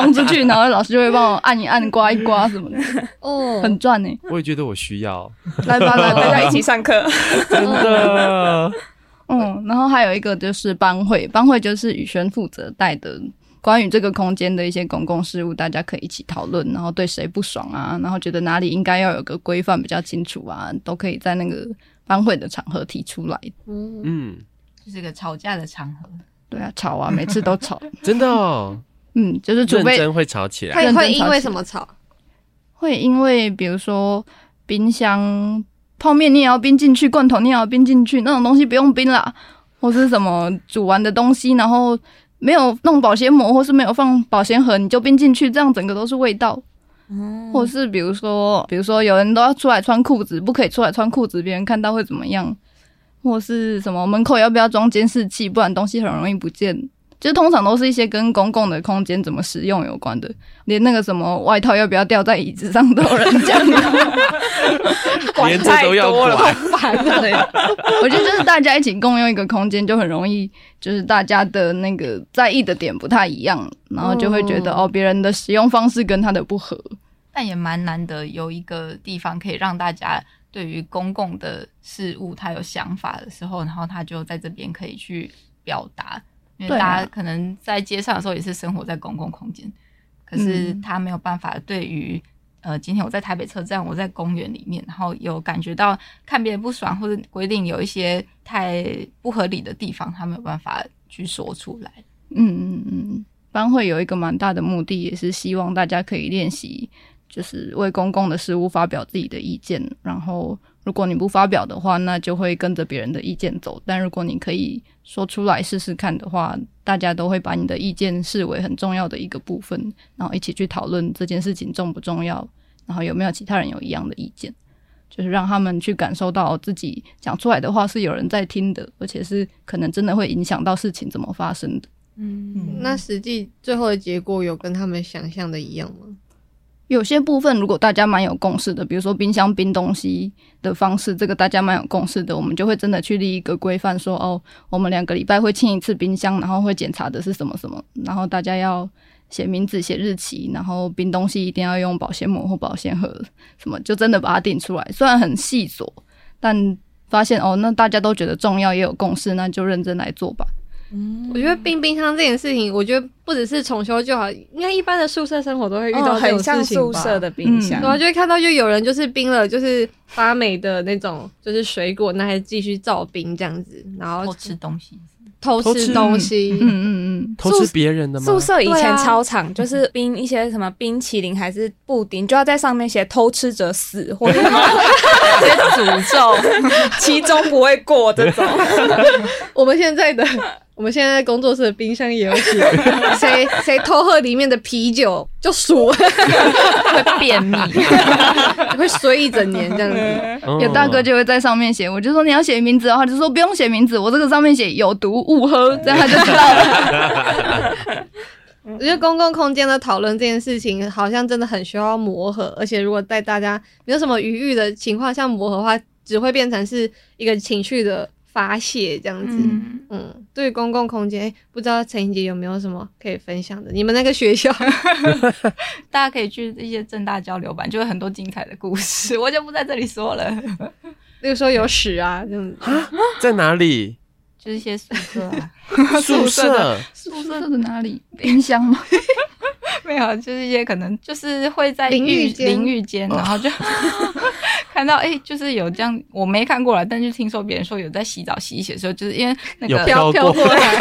冲出去，然后老师就会帮我按一按、刮一刮什么的。哦，很赚呢。我也觉得我需要。来吧，来，大家一起上课。真的。嗯，然后还有一个就是班会，班会就是宇轩负责带的，关于这个空间的一些公共事务，大家可以一起讨论，然后对谁不爽啊，然后觉得哪里应该要有个规范比较清楚啊，都可以在那个班会的场合提出来。嗯，就是个吵架的场合。对啊，吵啊，每次都吵，真的哦。嗯，就是除非认真会吵起来，会会因为什么吵？会因为比如说冰箱。泡面你也要冰进去，罐头你也要冰进去，那种东西不用冰啦，或是什么煮完的东西，然后没有弄保鲜膜，或是没有放保鲜盒，你就冰进去，这样整个都是味道。嗯，或是比如说，比如说有人都要出来穿裤子，不可以出来穿裤子，别人看到会怎么样？或是什么门口要不要装监视器，不然东西很容易不见。就通常都是一些跟公共的空间怎么使用有关的，连那个什么外套要不要掉在椅子上都有人讲，连这都要管，好烦啊！我觉得就是大家一起共用一个空间，就很容易就是大家的那个在意的点不太一样，然后就会觉得、嗯、哦，别人的使用方式跟他的不合。但也蛮难得有一个地方可以让大家对于公共的事物他有想法的时候，然后他就在这边可以去表达。因为大家可能在街上的时候也是生活在公共空间，可是他没有办法对于呃，今天我在台北车站，我在公园里面，然后有感觉到看别人不爽或者规定有一些太不合理的地方，他没有办法去说出来。嗯嗯嗯，班会有一个蛮大的目的，也是希望大家可以练习，就是为公共的事物发表自己的意见，然后。如果你不发表的话，那就会跟着别人的意见走。但如果你可以说出来试试看的话，大家都会把你的意见视为很重要的一个部分，然后一起去讨论这件事情重不重要，然后有没有其他人有一样的意见，就是让他们去感受到自己讲出来的话是有人在听的，而且是可能真的会影响到事情怎么发生的。嗯，那实际最后的结果有跟他们想象的一样吗？有些部分如果大家蛮有共识的，比如说冰箱冰东西的方式，这个大家蛮有共识的，我们就会真的去立一个规范，说哦，我们两个礼拜会清一次冰箱，然后会检查的是什么什么，然后大家要写名字、写日期，然后冰东西一定要用保鲜膜或保鲜盒，什么就真的把它定出来。虽然很细琐，但发现哦，那大家都觉得重要，也有共识，那就认真来做吧。嗯，我觉得冰冰箱这件事情，我觉得不只是重修就好，应该一般的宿舍生活都会遇到这种事情。哦，很像宿舍的冰箱，然后就会看到就有人就是冰了，就是发霉的那种，就是水果，那还继续造冰这样子，然后偷吃东西。偷吃东西，嗯嗯嗯，偷吃别人的吗？宿舍以前超长，就是冰一些什么冰淇淋还是布丁，就要在上面写“偷吃者死”或者什 么直接诅咒，其中不会过这种。我们现在的。我们现在在工作室的冰箱也有写，谁谁偷喝里面的啤酒就输，会便秘，会衰一整年这样子。有大哥就会在上面写，我就说你要写名字的话，就说不用写名字，我这个上面写有毒勿喝，这样他就知道了。我觉得公共空间的讨论这件事情，好像真的很需要磨合，而且如果在大家没有什么余裕的情况下磨合的话，只会变成是一个情绪的。发泄这样子，嗯，嗯，对公共空间，不知道陈英杰有没有什么可以分享的？你们那个学校，大家可以去一些正大交流版，就有很多精彩的故事，我就不在这里说了。那个时候有屎啊，这样子啊，在哪里？就是一些宿舍啊，宿舍，宿舍的哪里？冰箱吗？没有，就是一些可能就是会在淋浴间，淋浴间，然后就看到哎、欸，就是有这样，我没看过来，但就听说别人说有在洗澡洗一洗的时候，就是因为那个飘飘过来，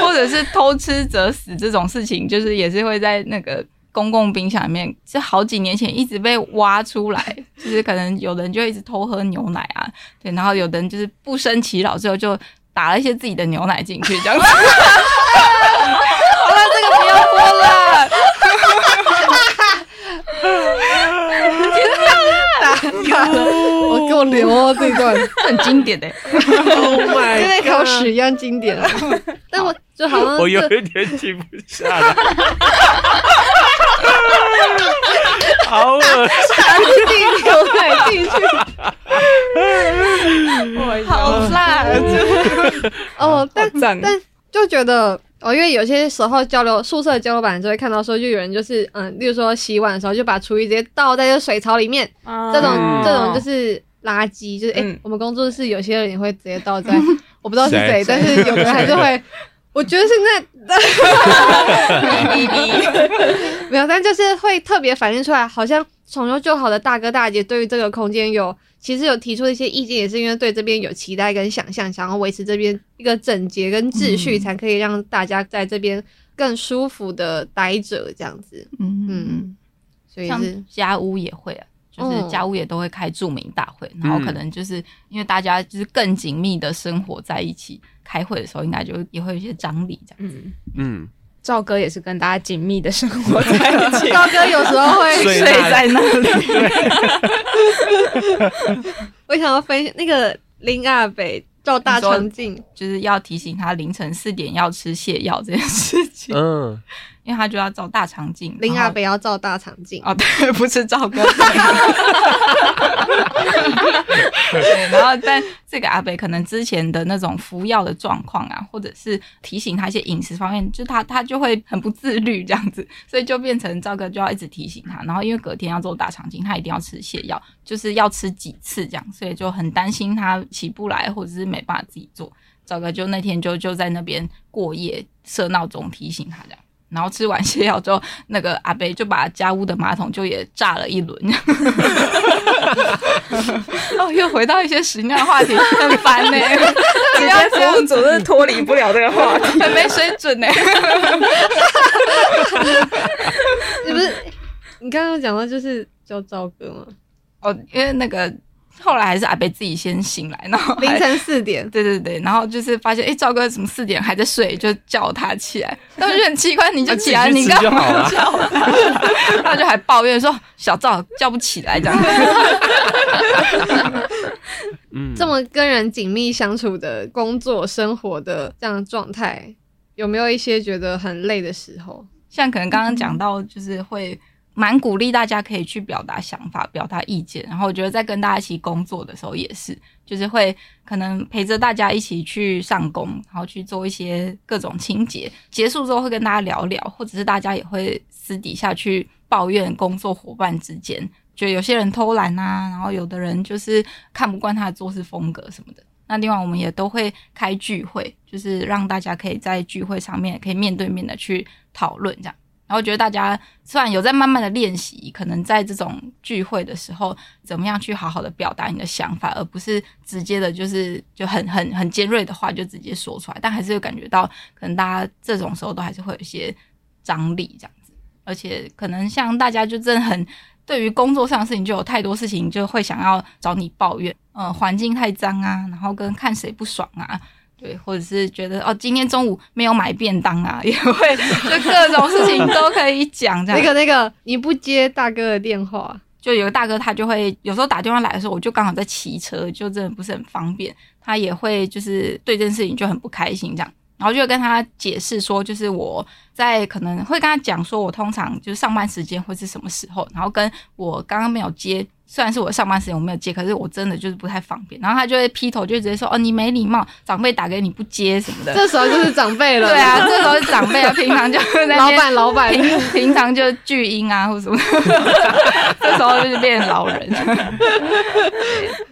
或者是偷吃者死这种事情，就是也是会在那个公共冰箱里面，是好几年前一直被挖出来，就是可能有人就一直偷喝牛奶啊，对，然后有的人就是不生其扰之后就打了一些自己的牛奶进去，这样子。好了，这个不要播了。我给我留哦，这一段很经典的，Oh my，跟那条屎一样经典。但我就好像我有一点停不下来，好恶心，进牛奶进去，好辣！哦，但但就觉得。哦，因为有些时候交流宿舍交流版就会看到说，就有人就是嗯，例如说洗碗的时候就把厨余直接倒在这水槽里面，嗯、这种这种就是垃圾，就是哎、欸，我们工作室有些人也会直接倒在，嗯、我不知道是谁，但是有人还是会，我觉得现在 没有，但就是会特别反映出来，好像重修旧好的大哥大姐对于这个空间有。其实有提出一些意见，也是因为对这边有期待跟想象，想要维持这边一个整洁跟秩序，才可以让大家在这边更舒服的待着这样子。嗯嗯，所以是家屋也会啊，就是家屋也都会开著名大会，然后可能就是因为大家就是更紧密的生活在一起，开会的时候应该就也会有一些张力这样子。嗯。嗯赵哥也是跟大家紧密的生活在一起。赵哥有时候会睡在那里。我想要分享那个林阿北照大肠镜，就是要提醒他凌晨四点要吃泻药这件事情。嗯。因为他就要照大肠镜，林阿北要照大肠镜哦，对，不是照哥。对，然后但这个阿北可能之前的那种服药的状况啊，或者是提醒他一些饮食方面，就他他就会很不自律这样子，所以就变成赵哥就要一直提醒他。然后因为隔天要做大肠镜，他一定要吃泻药，就是要吃几次这样，所以就很担心他起不来，或者是没办法自己做。赵哥就那天就就在那边过夜，设闹钟提醒他这样。然后吃完泻药之后，那个阿伯就把家屋的马桶就也炸了一轮。哦，又回到一些屎尿话题，很烦呢。只要服务组是脱离不了这个话题，很没水准呢。你不是你刚刚讲到就是叫赵哥吗？哦，因为那个。后来还是阿北自己先醒来，然后 凌晨四点，对对对，然后就是发现，哎，赵哥怎么四点还在睡，就叫他起来。当时很奇怪，你就起来，你干嘛叫他？他就还抱怨说：“小赵叫不起来，这样。”嗯，这么跟人紧密相处的工作生活的这样状态，有没有一些觉得很累的时候？像可能刚刚讲到，就是会。蛮鼓励大家可以去表达想法、表达意见，然后我觉得在跟大家一起工作的时候也是，就是会可能陪着大家一起去上工，然后去做一些各种清洁，结束之后会跟大家聊聊，或者是大家也会私底下去抱怨工作伙伴之间，就有些人偷懒啊，然后有的人就是看不惯他的做事风格什么的。那另外我们也都会开聚会，就是让大家可以在聚会上面可以面对面的去讨论这样。然后觉得大家虽然有在慢慢的练习，可能在这种聚会的时候，怎么样去好好的表达你的想法，而不是直接的，就是就很很很尖锐的话就直接说出来，但还是会感觉到，可能大家这种时候都还是会有一些张力这样子，而且可能像大家就真的很对于工作上的事情就有太多事情就会想要找你抱怨，呃，环境太脏啊，然后跟看谁不爽啊。对，或者是觉得哦，今天中午没有买便当啊，也会就各种事情都可以讲。这样，那个那个，你不接大哥的电话，就有个大哥他就会有时候打电话来的时候，我就刚好在骑车，就真的不是很方便。他也会就是对这件事情就很不开心这样，然后就跟他解释说，就是我在可能会跟他讲说，我通常就是上班时间会是什么时候，然后跟我刚刚没有接。虽然是我上班时间我没有接，可是我真的就是不太方便。然后他就会劈头就直接说：“哦，你没礼貌，长辈打给你不接什么的。”这时候就是长辈了。对啊，这时候是长辈啊，平常就在老板老板平平常就巨婴啊或什么，这时候就是变老人。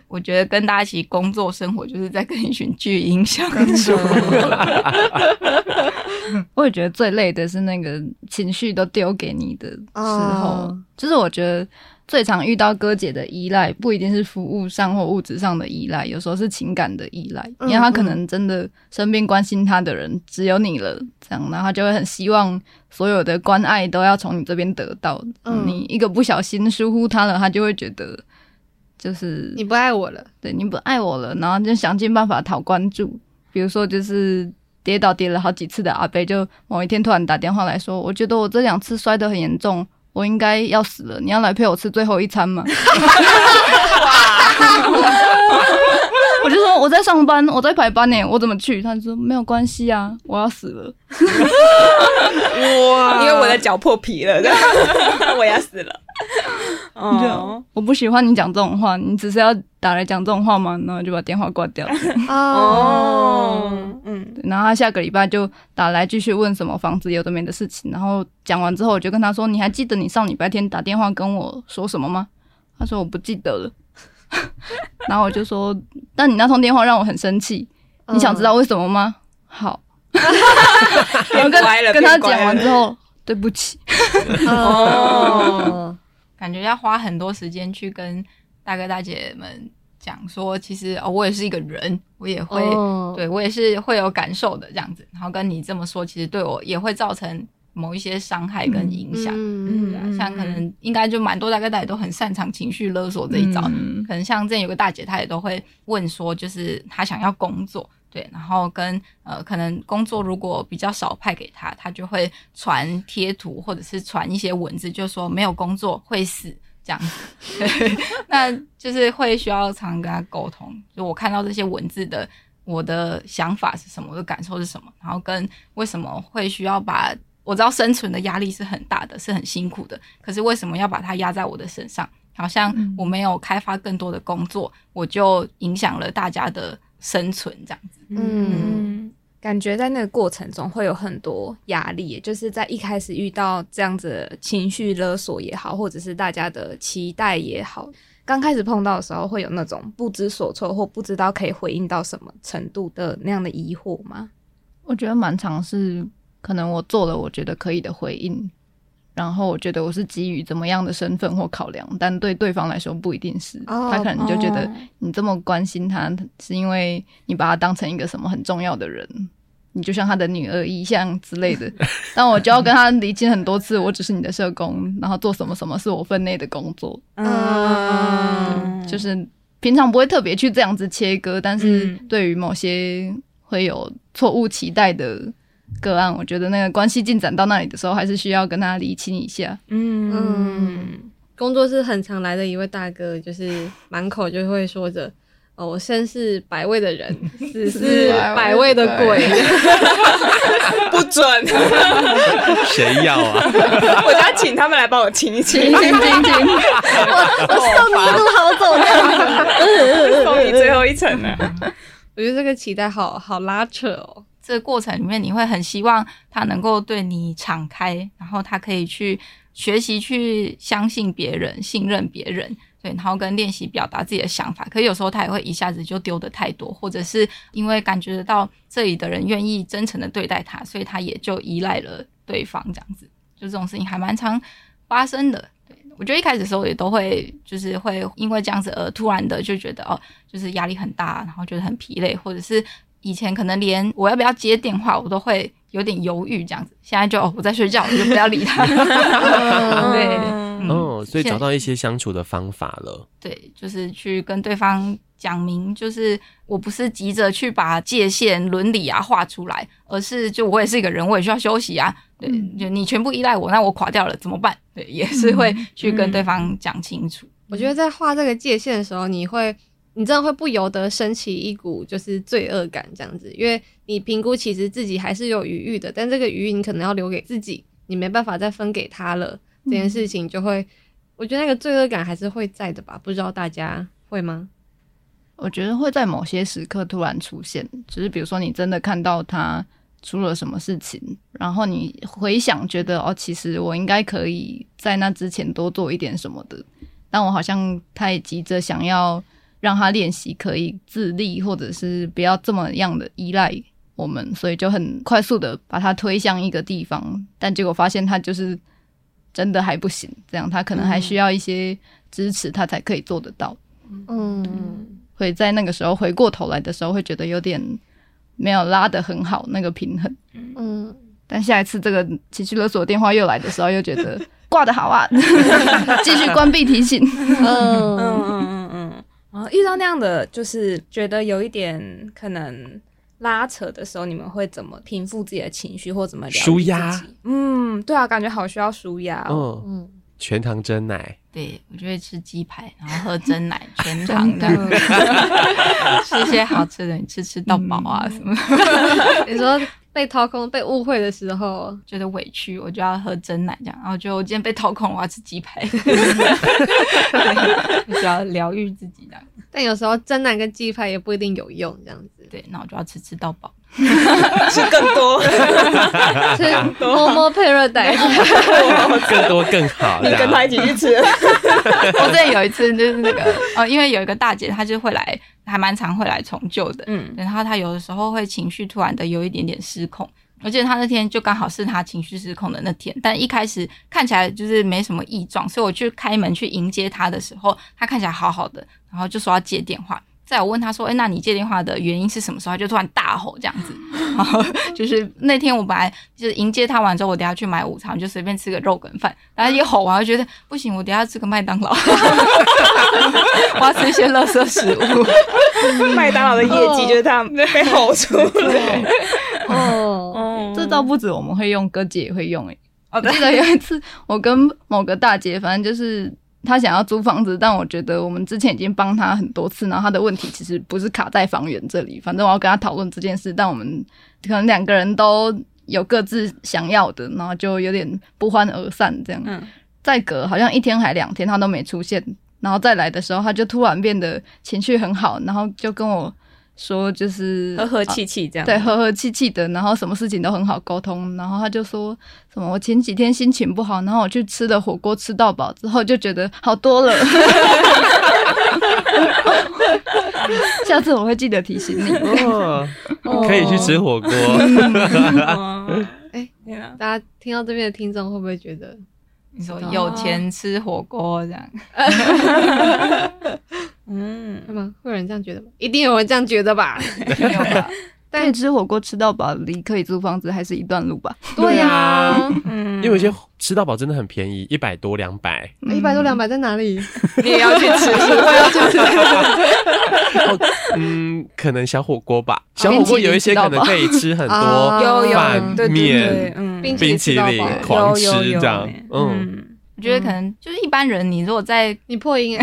我觉得跟大家一起工作生活，就是在跟一群巨婴相处。我也觉得最累的是那个情绪都丢给你的时候，哦、就是我觉得。最常遇到哥姐的依赖，不一定是服务上或物质上的依赖，有时候是情感的依赖，因为他可能真的身边关心他的人只有你了，这样，然后他就会很希望所有的关爱都要从你这边得到。嗯，你一个不小心疏忽他了，他就会觉得就是你不爱我了，对，你不爱我了，然后就想尽办法讨关注。比如说，就是跌倒跌了好几次的阿伯，就某一天突然打电话来说，我觉得我这两次摔得很严重。我应该要死了，你要来陪我吃最后一餐吗？我就说我在上班，我在排班呢，我怎么去？他就说没有关系啊，我要死了。哇！因为我的脚破皮了，我要死了。哦，我不喜欢你讲这种话，你只是要打来讲这种话吗？然后就把电话挂掉。哦，嗯，然后他下个礼拜就打来继续问什么房子有的没的事情，然后讲完之后，我就跟他说：“你还记得你上礼拜天打电话跟我说什么吗？”他说：“我不记得了。”然后我就说：“但你那通电话让我很生气，你想知道为什么吗？”好，然后跟跟他讲完之后，对不起。哦。感觉要花很多时间去跟大哥大姐们讲说，其实哦，我也是一个人，我也会，oh. 对我也是会有感受的这样子。然后跟你这么说，其实对我也会造成某一些伤害跟影响。嗯，对啊，像可能应该就蛮多大哥大姐都很擅长情绪勒索这一招。嗯，可能像这有个大姐，她也都会问说，就是她想要工作。对，然后跟呃，可能工作如果比较少派给他，他就会传贴图或者是传一些文字，就说没有工作会死这样子。那就是会需要常跟他沟通。就我看到这些文字的我的想法是什么，我的感受是什么，然后跟为什么会需要把我知道生存的压力是很大的，是很辛苦的，可是为什么要把它压在我的身上？好像我没有开发更多的工作，我就影响了大家的生存，这样子。嗯，感觉在那个过程中会有很多压力，就是在一开始遇到这样子情绪勒索也好，或者是大家的期待也好。刚开始碰到的时候，会有那种不知所措或不知道可以回应到什么程度的那样的疑惑吗？我觉得蛮尝试，可能我做了我觉得可以的回应，然后我觉得我是基于怎么样的身份或考量，但对对方来说不一定是。Oh, 他可能就觉得你这么关心他，是因为你把他当成一个什么很重要的人。你就像他的女儿一样之类的，但我就要跟他厘清很多次，我只是你的社工，然后做什么什么是我分内的工作。嗯，就是平常不会特别去这样子切割，但是对于某些会有错误期待的个案，我觉得那个关系进展到那里的时候，还是需要跟他厘清一下。嗯，嗯，工作室很常来的一位大哥，就是满口就会说着。哦，我生是百位的人，死是百位的鬼，不准！谁要啊？我想请他们来帮我清一清，清清清！我我送你一路好走的，送你最后一程呢。我觉得这个期待好好拉扯哦。这个过程里面，你会很希望他能够对你敞开，然后他可以去学习，去相信别人，信任别人。对，然后跟练习表达自己的想法，可有时候他也会一下子就丢的太多，或者是因为感觉得到这里的人愿意真诚的对待他，所以他也就依赖了对方，这样子，就这种事情还蛮常发生的。对，我觉得一开始的时候也都会，就是会因为这样子而突然的就觉得哦，就是压力很大，然后觉得很疲累，或者是以前可能连我要不要接电话我都会有点犹豫这样子，现在就哦我在睡觉，我就不要理他。对。哦，所以找到一些相处的方法了。对，就是去跟对方讲明，就是我不是急着去把界限、伦理啊画出来，而是就我也是一个人，我也需要休息啊。对，嗯、就你全部依赖我，那我垮掉了怎么办？对，也是会去跟对方讲清楚。嗯、我觉得在画这个界限的时候，你会，你真的会不由得升起一股就是罪恶感，这样子，因为你评估其实自己还是有余裕的，但这个余裕你可能要留给自己，你没办法再分给他了。这件事情就会，我觉得那个罪恶感还是会在的吧？不知道大家会吗？我觉得会在某些时刻突然出现，就是比如说你真的看到他出了什么事情，然后你回想觉得哦，其实我应该可以在那之前多做一点什么的，但我好像太急着想要让他练习可以自立，或者是不要这么样的依赖我们，所以就很快速的把他推向一个地方，但结果发现他就是。真的还不行，这样他可能还需要一些支持，他才可以做得到。嗯，会在那个时候回过头来的时候，会觉得有点没有拉得很好那个平衡。嗯，但下一次这个情绪勒索电话又来的时候，又觉得挂得好啊，继续关闭提醒。嗯嗯嗯嗯嗯，啊，遇到那样的就是觉得有一点可能。拉扯的时候，你们会怎么平复自己的情绪，或怎么疗愈自己？嗯，对啊，感觉好需要舒压哦。嗯，全糖真奶，对，我就会吃鸡排，然后喝真奶，全糖的，吃一些好吃的，你吃吃到饱啊什么。你说被掏空、被误会的时候，觉得委屈，我就要喝真奶这样。然后就我今天被掏空，我要吃鸡排，就要疗愈自己这样。但有时候真奶跟鸡排也不一定有用，这样子。对，那我就要吃吃到饱，吃更多，吃多摸摸配热带，更多更好。你跟他一起去吃。我之前有一次就是那个哦，因为有一个大姐，她就会来，还蛮常会来重旧的。嗯，然后她有的时候会情绪突然的有一点点失控。我记得她那天就刚好是她情绪失控的那天，但一开始看起来就是没什么异状，所以我去开门去迎接她的时候，她看起来好好的，然后就说要接电话。在我问他说：“哎、欸，那你接电话的原因是什么时候？”他就突然大吼这样子。然后就是那天我本来就是迎接他完之后，我等下去买午餐，就随便吃个肉羹饭。然后一吼完，我就觉得不行，我等下吃个麦当劳，我要吃一些垃圾食物。麦当劳的业绩就是这样被吼出来。哦，哦，这倒不止我们会用，哥姐也会用。哎，我记得有一次我跟某个大姐，反正就是。他想要租房子，但我觉得我们之前已经帮他很多次，然后他的问题其实不是卡在房源这里。反正我要跟他讨论这件事，但我们可能两个人都有各自想要的，然后就有点不欢而散这样。嗯，再隔好像一天还两天，他都没出现，然后再来的时候，他就突然变得情绪很好，然后就跟我。说就是和和气气这样，对，和和气气的，然后什么事情都很好沟通。然后他就说什么，我前几天心情不好，然后我去吃了火锅，吃到饱之后就觉得好多了。下次我会记得提醒你，哦，可以去吃火锅。哎，大家听到这边的听众会不会觉得？你说有钱吃火锅这样，嗯，会吗？会有人这样觉得吗？一定有人这样觉得吧？但是吃火锅吃到饱，离可以租房子还是一段路吧？对呀，嗯，因为有些吃到饱真的很便宜，一百多两百，一百多两百在哪里？你也要去吃？我要去吃。嗯，可能小火锅吧，小火锅有一些可能可以吃很多饭面，嗯，冰淇淋狂吃这样，嗯。我觉得可能就是一般人，你如果在 你破音，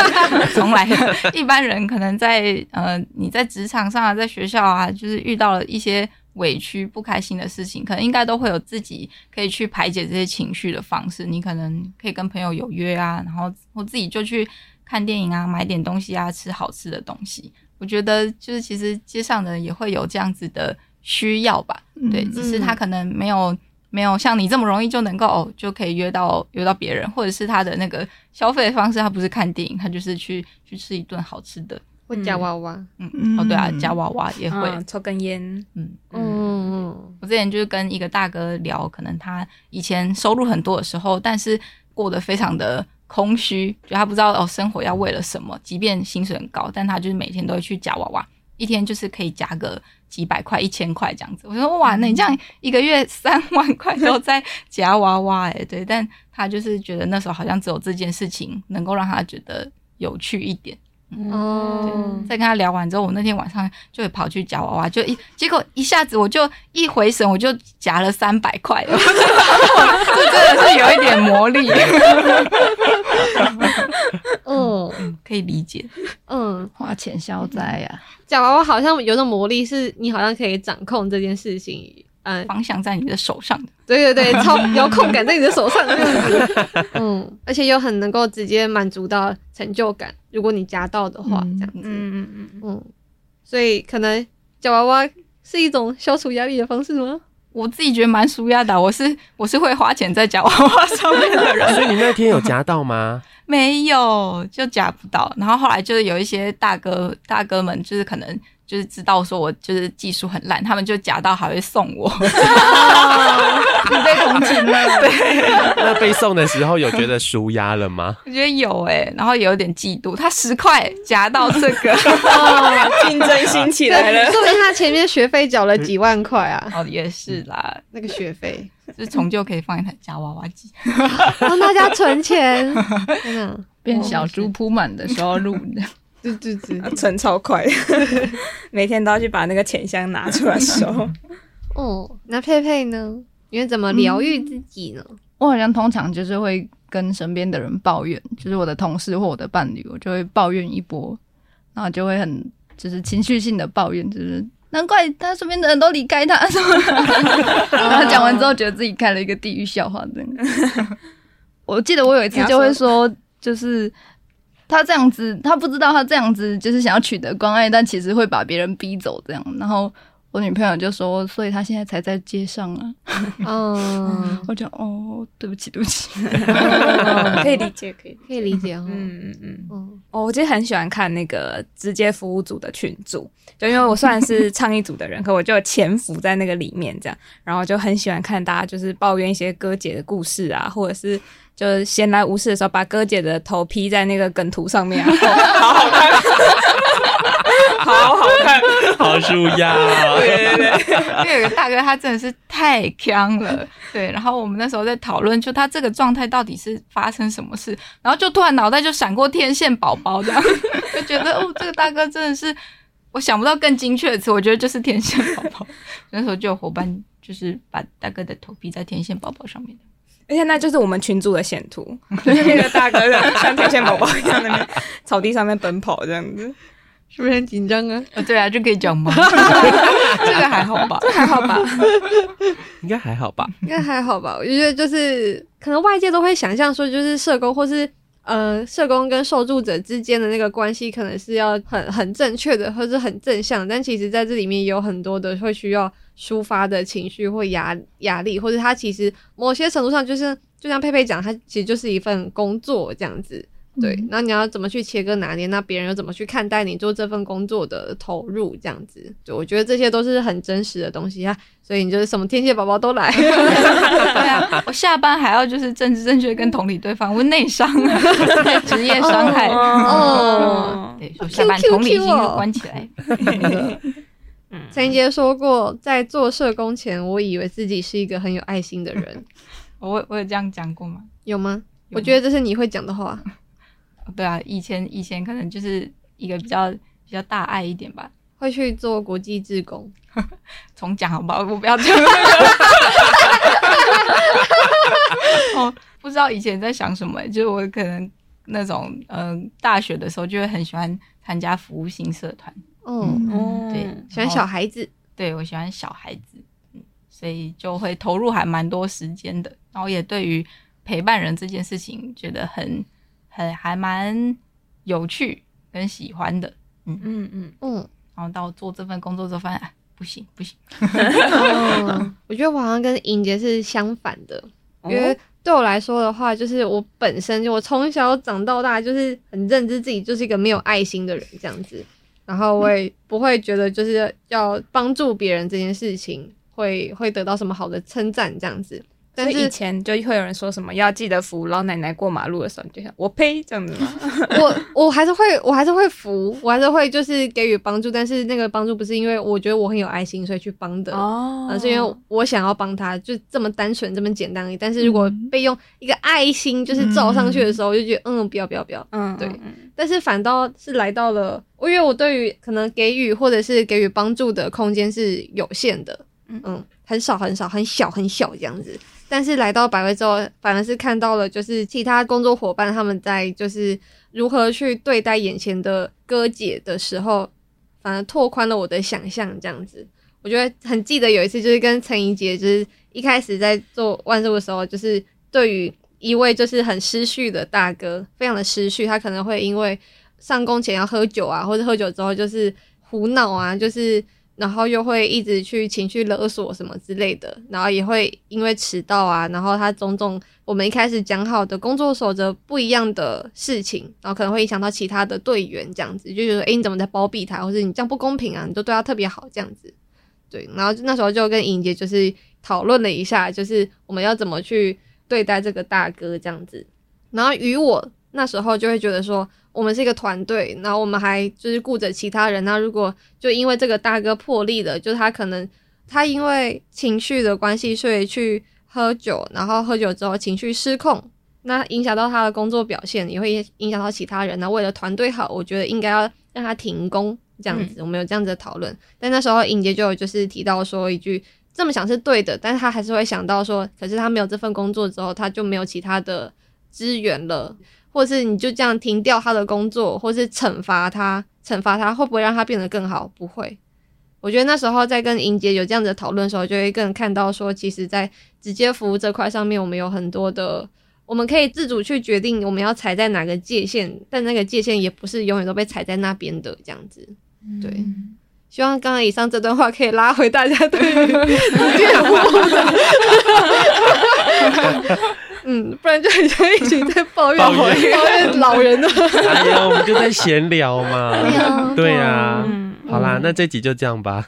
重来。一般人可能在呃，你在职场上啊，在学校啊，就是遇到了一些委屈、不开心的事情，可能应该都会有自己可以去排解这些情绪的方式。你可能可以跟朋友有约啊，然后我自己就去看电影啊，买点东西啊，吃好吃的东西。我觉得就是其实街上的人也会有这样子的需要吧，对，只是他可能没有。没有像你这么容易就能够哦，就可以约到约到别人，或者是他的那个消费方式，他不是看电影，他就是去去吃一顿好吃的，会夹娃娃，嗯，嗯。哦对啊，夹娃娃也会、嗯、抽根烟，嗯嗯。嗯，我之前就是跟一个大哥聊，可能他以前收入很多的时候，但是过得非常的空虚，就他不知道哦生活要为了什么，即便薪水很高，但他就是每天都会去夹娃娃，一天就是可以夹个。几百块、一千块这样子，我说哇，那你这样一个月三万块都在夹娃娃哎、欸，对，但他就是觉得那时候好像只有这件事情能够让他觉得有趣一点。哦、嗯，在跟他聊完之后，我那天晚上就会跑去夹娃娃，就一结果一下子我就一回神，我就夹了三百块，这真的是有一点魔力。嗯，可以理解。嗯，花钱消灾呀。假娃娃好像有种魔力，是你好像可以掌控这件事情。嗯，方向在你的手上的，对对对，超遥控感在你的手上的这样子，嗯，而且又很能够直接满足到成就感，如果你夹到的话，这样子，嗯嗯嗯嗯，所以可能夹娃娃是一种消除压力的方式吗？我自己觉得蛮舒压的，我是我是会花钱在夹娃娃上面的人，所以你那天有夹到吗？没有，就夹不到，然后后来就是有一些大哥大哥们，就是可能。就是知道说我就是技术很烂，他们就夹到还会送我，你被同情了。对，那被送的时候有觉得舒压了吗？我觉得有哎、欸，然后也有点嫉妒，他十块夹到这个，竞争心起来了。说明他前面学费缴了几万块啊？哦，也是啦，那个学费就是从就可以放一台夹娃娃机，帮大家存钱，真的变小猪铺满的时候录的。对对对，存 超快，每天都要去把那个钱箱拿出来收。哦，那佩佩呢？你会怎么疗愈自己呢？嗯，我好像通常就是会跟身边的人抱怨，就是我的同事或我的伴侣，我就会抱怨一波，然后就会很就是情绪性的抱怨，就是难怪他身边的人都离开他什么。然后讲完之后，觉得自己开了一个地狱笑话，真的。我记得我有一次就会说，就是。他这样子，他不知道他这样子就是想要取得关爱，但其实会把别人逼走这样。然后我女朋友就说，所以他现在才在街上啊。嗯，我就哦，对不起，对不起，可以理解，可以可以理解。嗯嗯嗯嗯。哦，我其实很喜欢看那个直接服务组的群组，就因为我虽然是倡议组的人，可我就潜伏在那个里面这样，然后就很喜欢看大家就是抱怨一些哥姐的故事啊，或者是。就是闲来无事的时候，把哥姐的头 P 在那个梗图上面，啊，好好看，好好看，好舒压。对对对，因为有个大哥，他真的是太强了。对，然后我们那时候在讨论，就他这个状态到底是发生什么事，然后就突然脑袋就闪过天线宝宝这样，就觉得哦，这个大哥真的是，我想不到更精确的词，我觉得就是天线宝宝。那时候就有伙伴就是把大哥的头 P 在天线宝宝上面而且那就是我们群组的显图，就是那个大哥像天线宝宝一样，在 草地上面奔跑这样子，是不是很紧张啊？对啊，就可以讲吗？这个还好吧？这还好吧？应该还好吧？应该还好吧？我觉得就是可能外界都会想象说，就是社工或是。呃，社工跟受助者之间的那个关系，可能是要很很正确的，或者很正向。但其实，在这里面有很多的会需要抒发的情绪或压压力，或者他其实某些程度上，就是就像佩佩讲，他其实就是一份工作这样子。对，那你要怎么去切割拿捏？那别人又怎么去看待你做这份工作的投入？这样子，就我觉得这些都是很真实的东西啊。所以你就是什么天蝎宝宝都来，对啊，我下班还要就是政治正确跟同理对方，我内伤啊，职业伤害哦。对，我下班同理心就关起来。陈英杰说过，在做社工前，我以为自己是一个很有爱心的人。我我有这样讲过吗？有吗？我觉得这是你会讲的话。对啊，以前以前可能就是一个比较比较大爱一点吧，会去做国际志工。重讲好不好？我不要讲。哦，不知道以前在想什么，就是我可能那种嗯、呃，大学的时候就会很喜欢参加服务性社团。嗯嗯，对，喜欢小孩子。对，我喜欢小孩子，嗯，所以就会投入还蛮多时间的，然后也对于陪伴人这件事情觉得很。还还蛮有趣跟喜欢的，嗯嗯嗯嗯，然后到做这份工作之后发现，哎，不行不行。哦、我觉得我好像跟英杰是相反的，因为对我来说的话，就是我本身就我从小长到大就是很认知自己就是一个没有爱心的人这样子，然后我也不会觉得就是要帮助别人这件事情会会得到什么好的称赞这样子。但是以前就会有人说什么要记得扶老奶奶过马路的时候，你就想我呸这样子吗？我我还是会我还是会扶，我还是会就是给予帮助，但是那个帮助不是因为我觉得我很有爱心所以去帮的，而、哦、是因为我想要帮他，就这么单纯这么简单而已。但是如果被用一个爱心就是照上去的时候，我就觉得嗯，不要不要不要，嗯，对。但是反倒是来到了，我因为我对于可能给予或者是给予帮助的空间是有限的，嗯，很少很少很小很小这样子。但是来到百威之后，反而是看到了，就是其他工作伙伴他们在就是如何去对待眼前的哥姐的时候，反而拓宽了我的想象。这样子，我觉得很记得有一次，就是跟陈怡杰，就是一开始在做万事的时候，就是对于一位就是很失序的大哥，非常的失序，他可能会因为上工前要喝酒啊，或者喝酒之后就是胡闹啊，就是。然后又会一直去情绪勒索什么之类的，然后也会因为迟到啊，然后他种种我们一开始讲好的工作守则不一样的事情，然后可能会影响到其他的队员这样子，就觉得诶，你怎么在包庇他，或者你这样不公平啊，你都对他特别好这样子，对，然后那时候就跟尹杰就是讨论了一下，就是我们要怎么去对待这个大哥这样子，然后与我那时候就会觉得说。我们是一个团队，然后我们还就是顾着其他人。那如果就因为这个大哥破例了，就是他可能他因为情绪的关系，所以去喝酒，然后喝酒之后情绪失控，那影响到他的工作表现，也会影响到其他人。那为了团队好，我觉得应该要让他停工这样子。嗯、我们有这样子的讨论，但那时候尹杰就有就是提到说一句这么想是对的，但是他还是会想到说，可是他没有这份工作之后，他就没有其他的资源了。或是你就这样停掉他的工作，或是惩罚他，惩罚他会不会让他变得更好？不会。我觉得那时候在跟莹姐有这样子的讨论的时候，就会更看到说，其实，在直接服务这块上面，我们有很多的，我们可以自主去决定我们要踩在哪个界限，但那个界限也不是永远都被踩在那边的这样子。对，嗯、希望刚刚以上这段话可以拉回大家对于直接服务的。嗯，不然就很像一群在抱怨抱怨，抱怨老人的。哎呀，我们就在闲聊嘛。对呀、啊，对啊嗯、好啦，那这集就这样吧。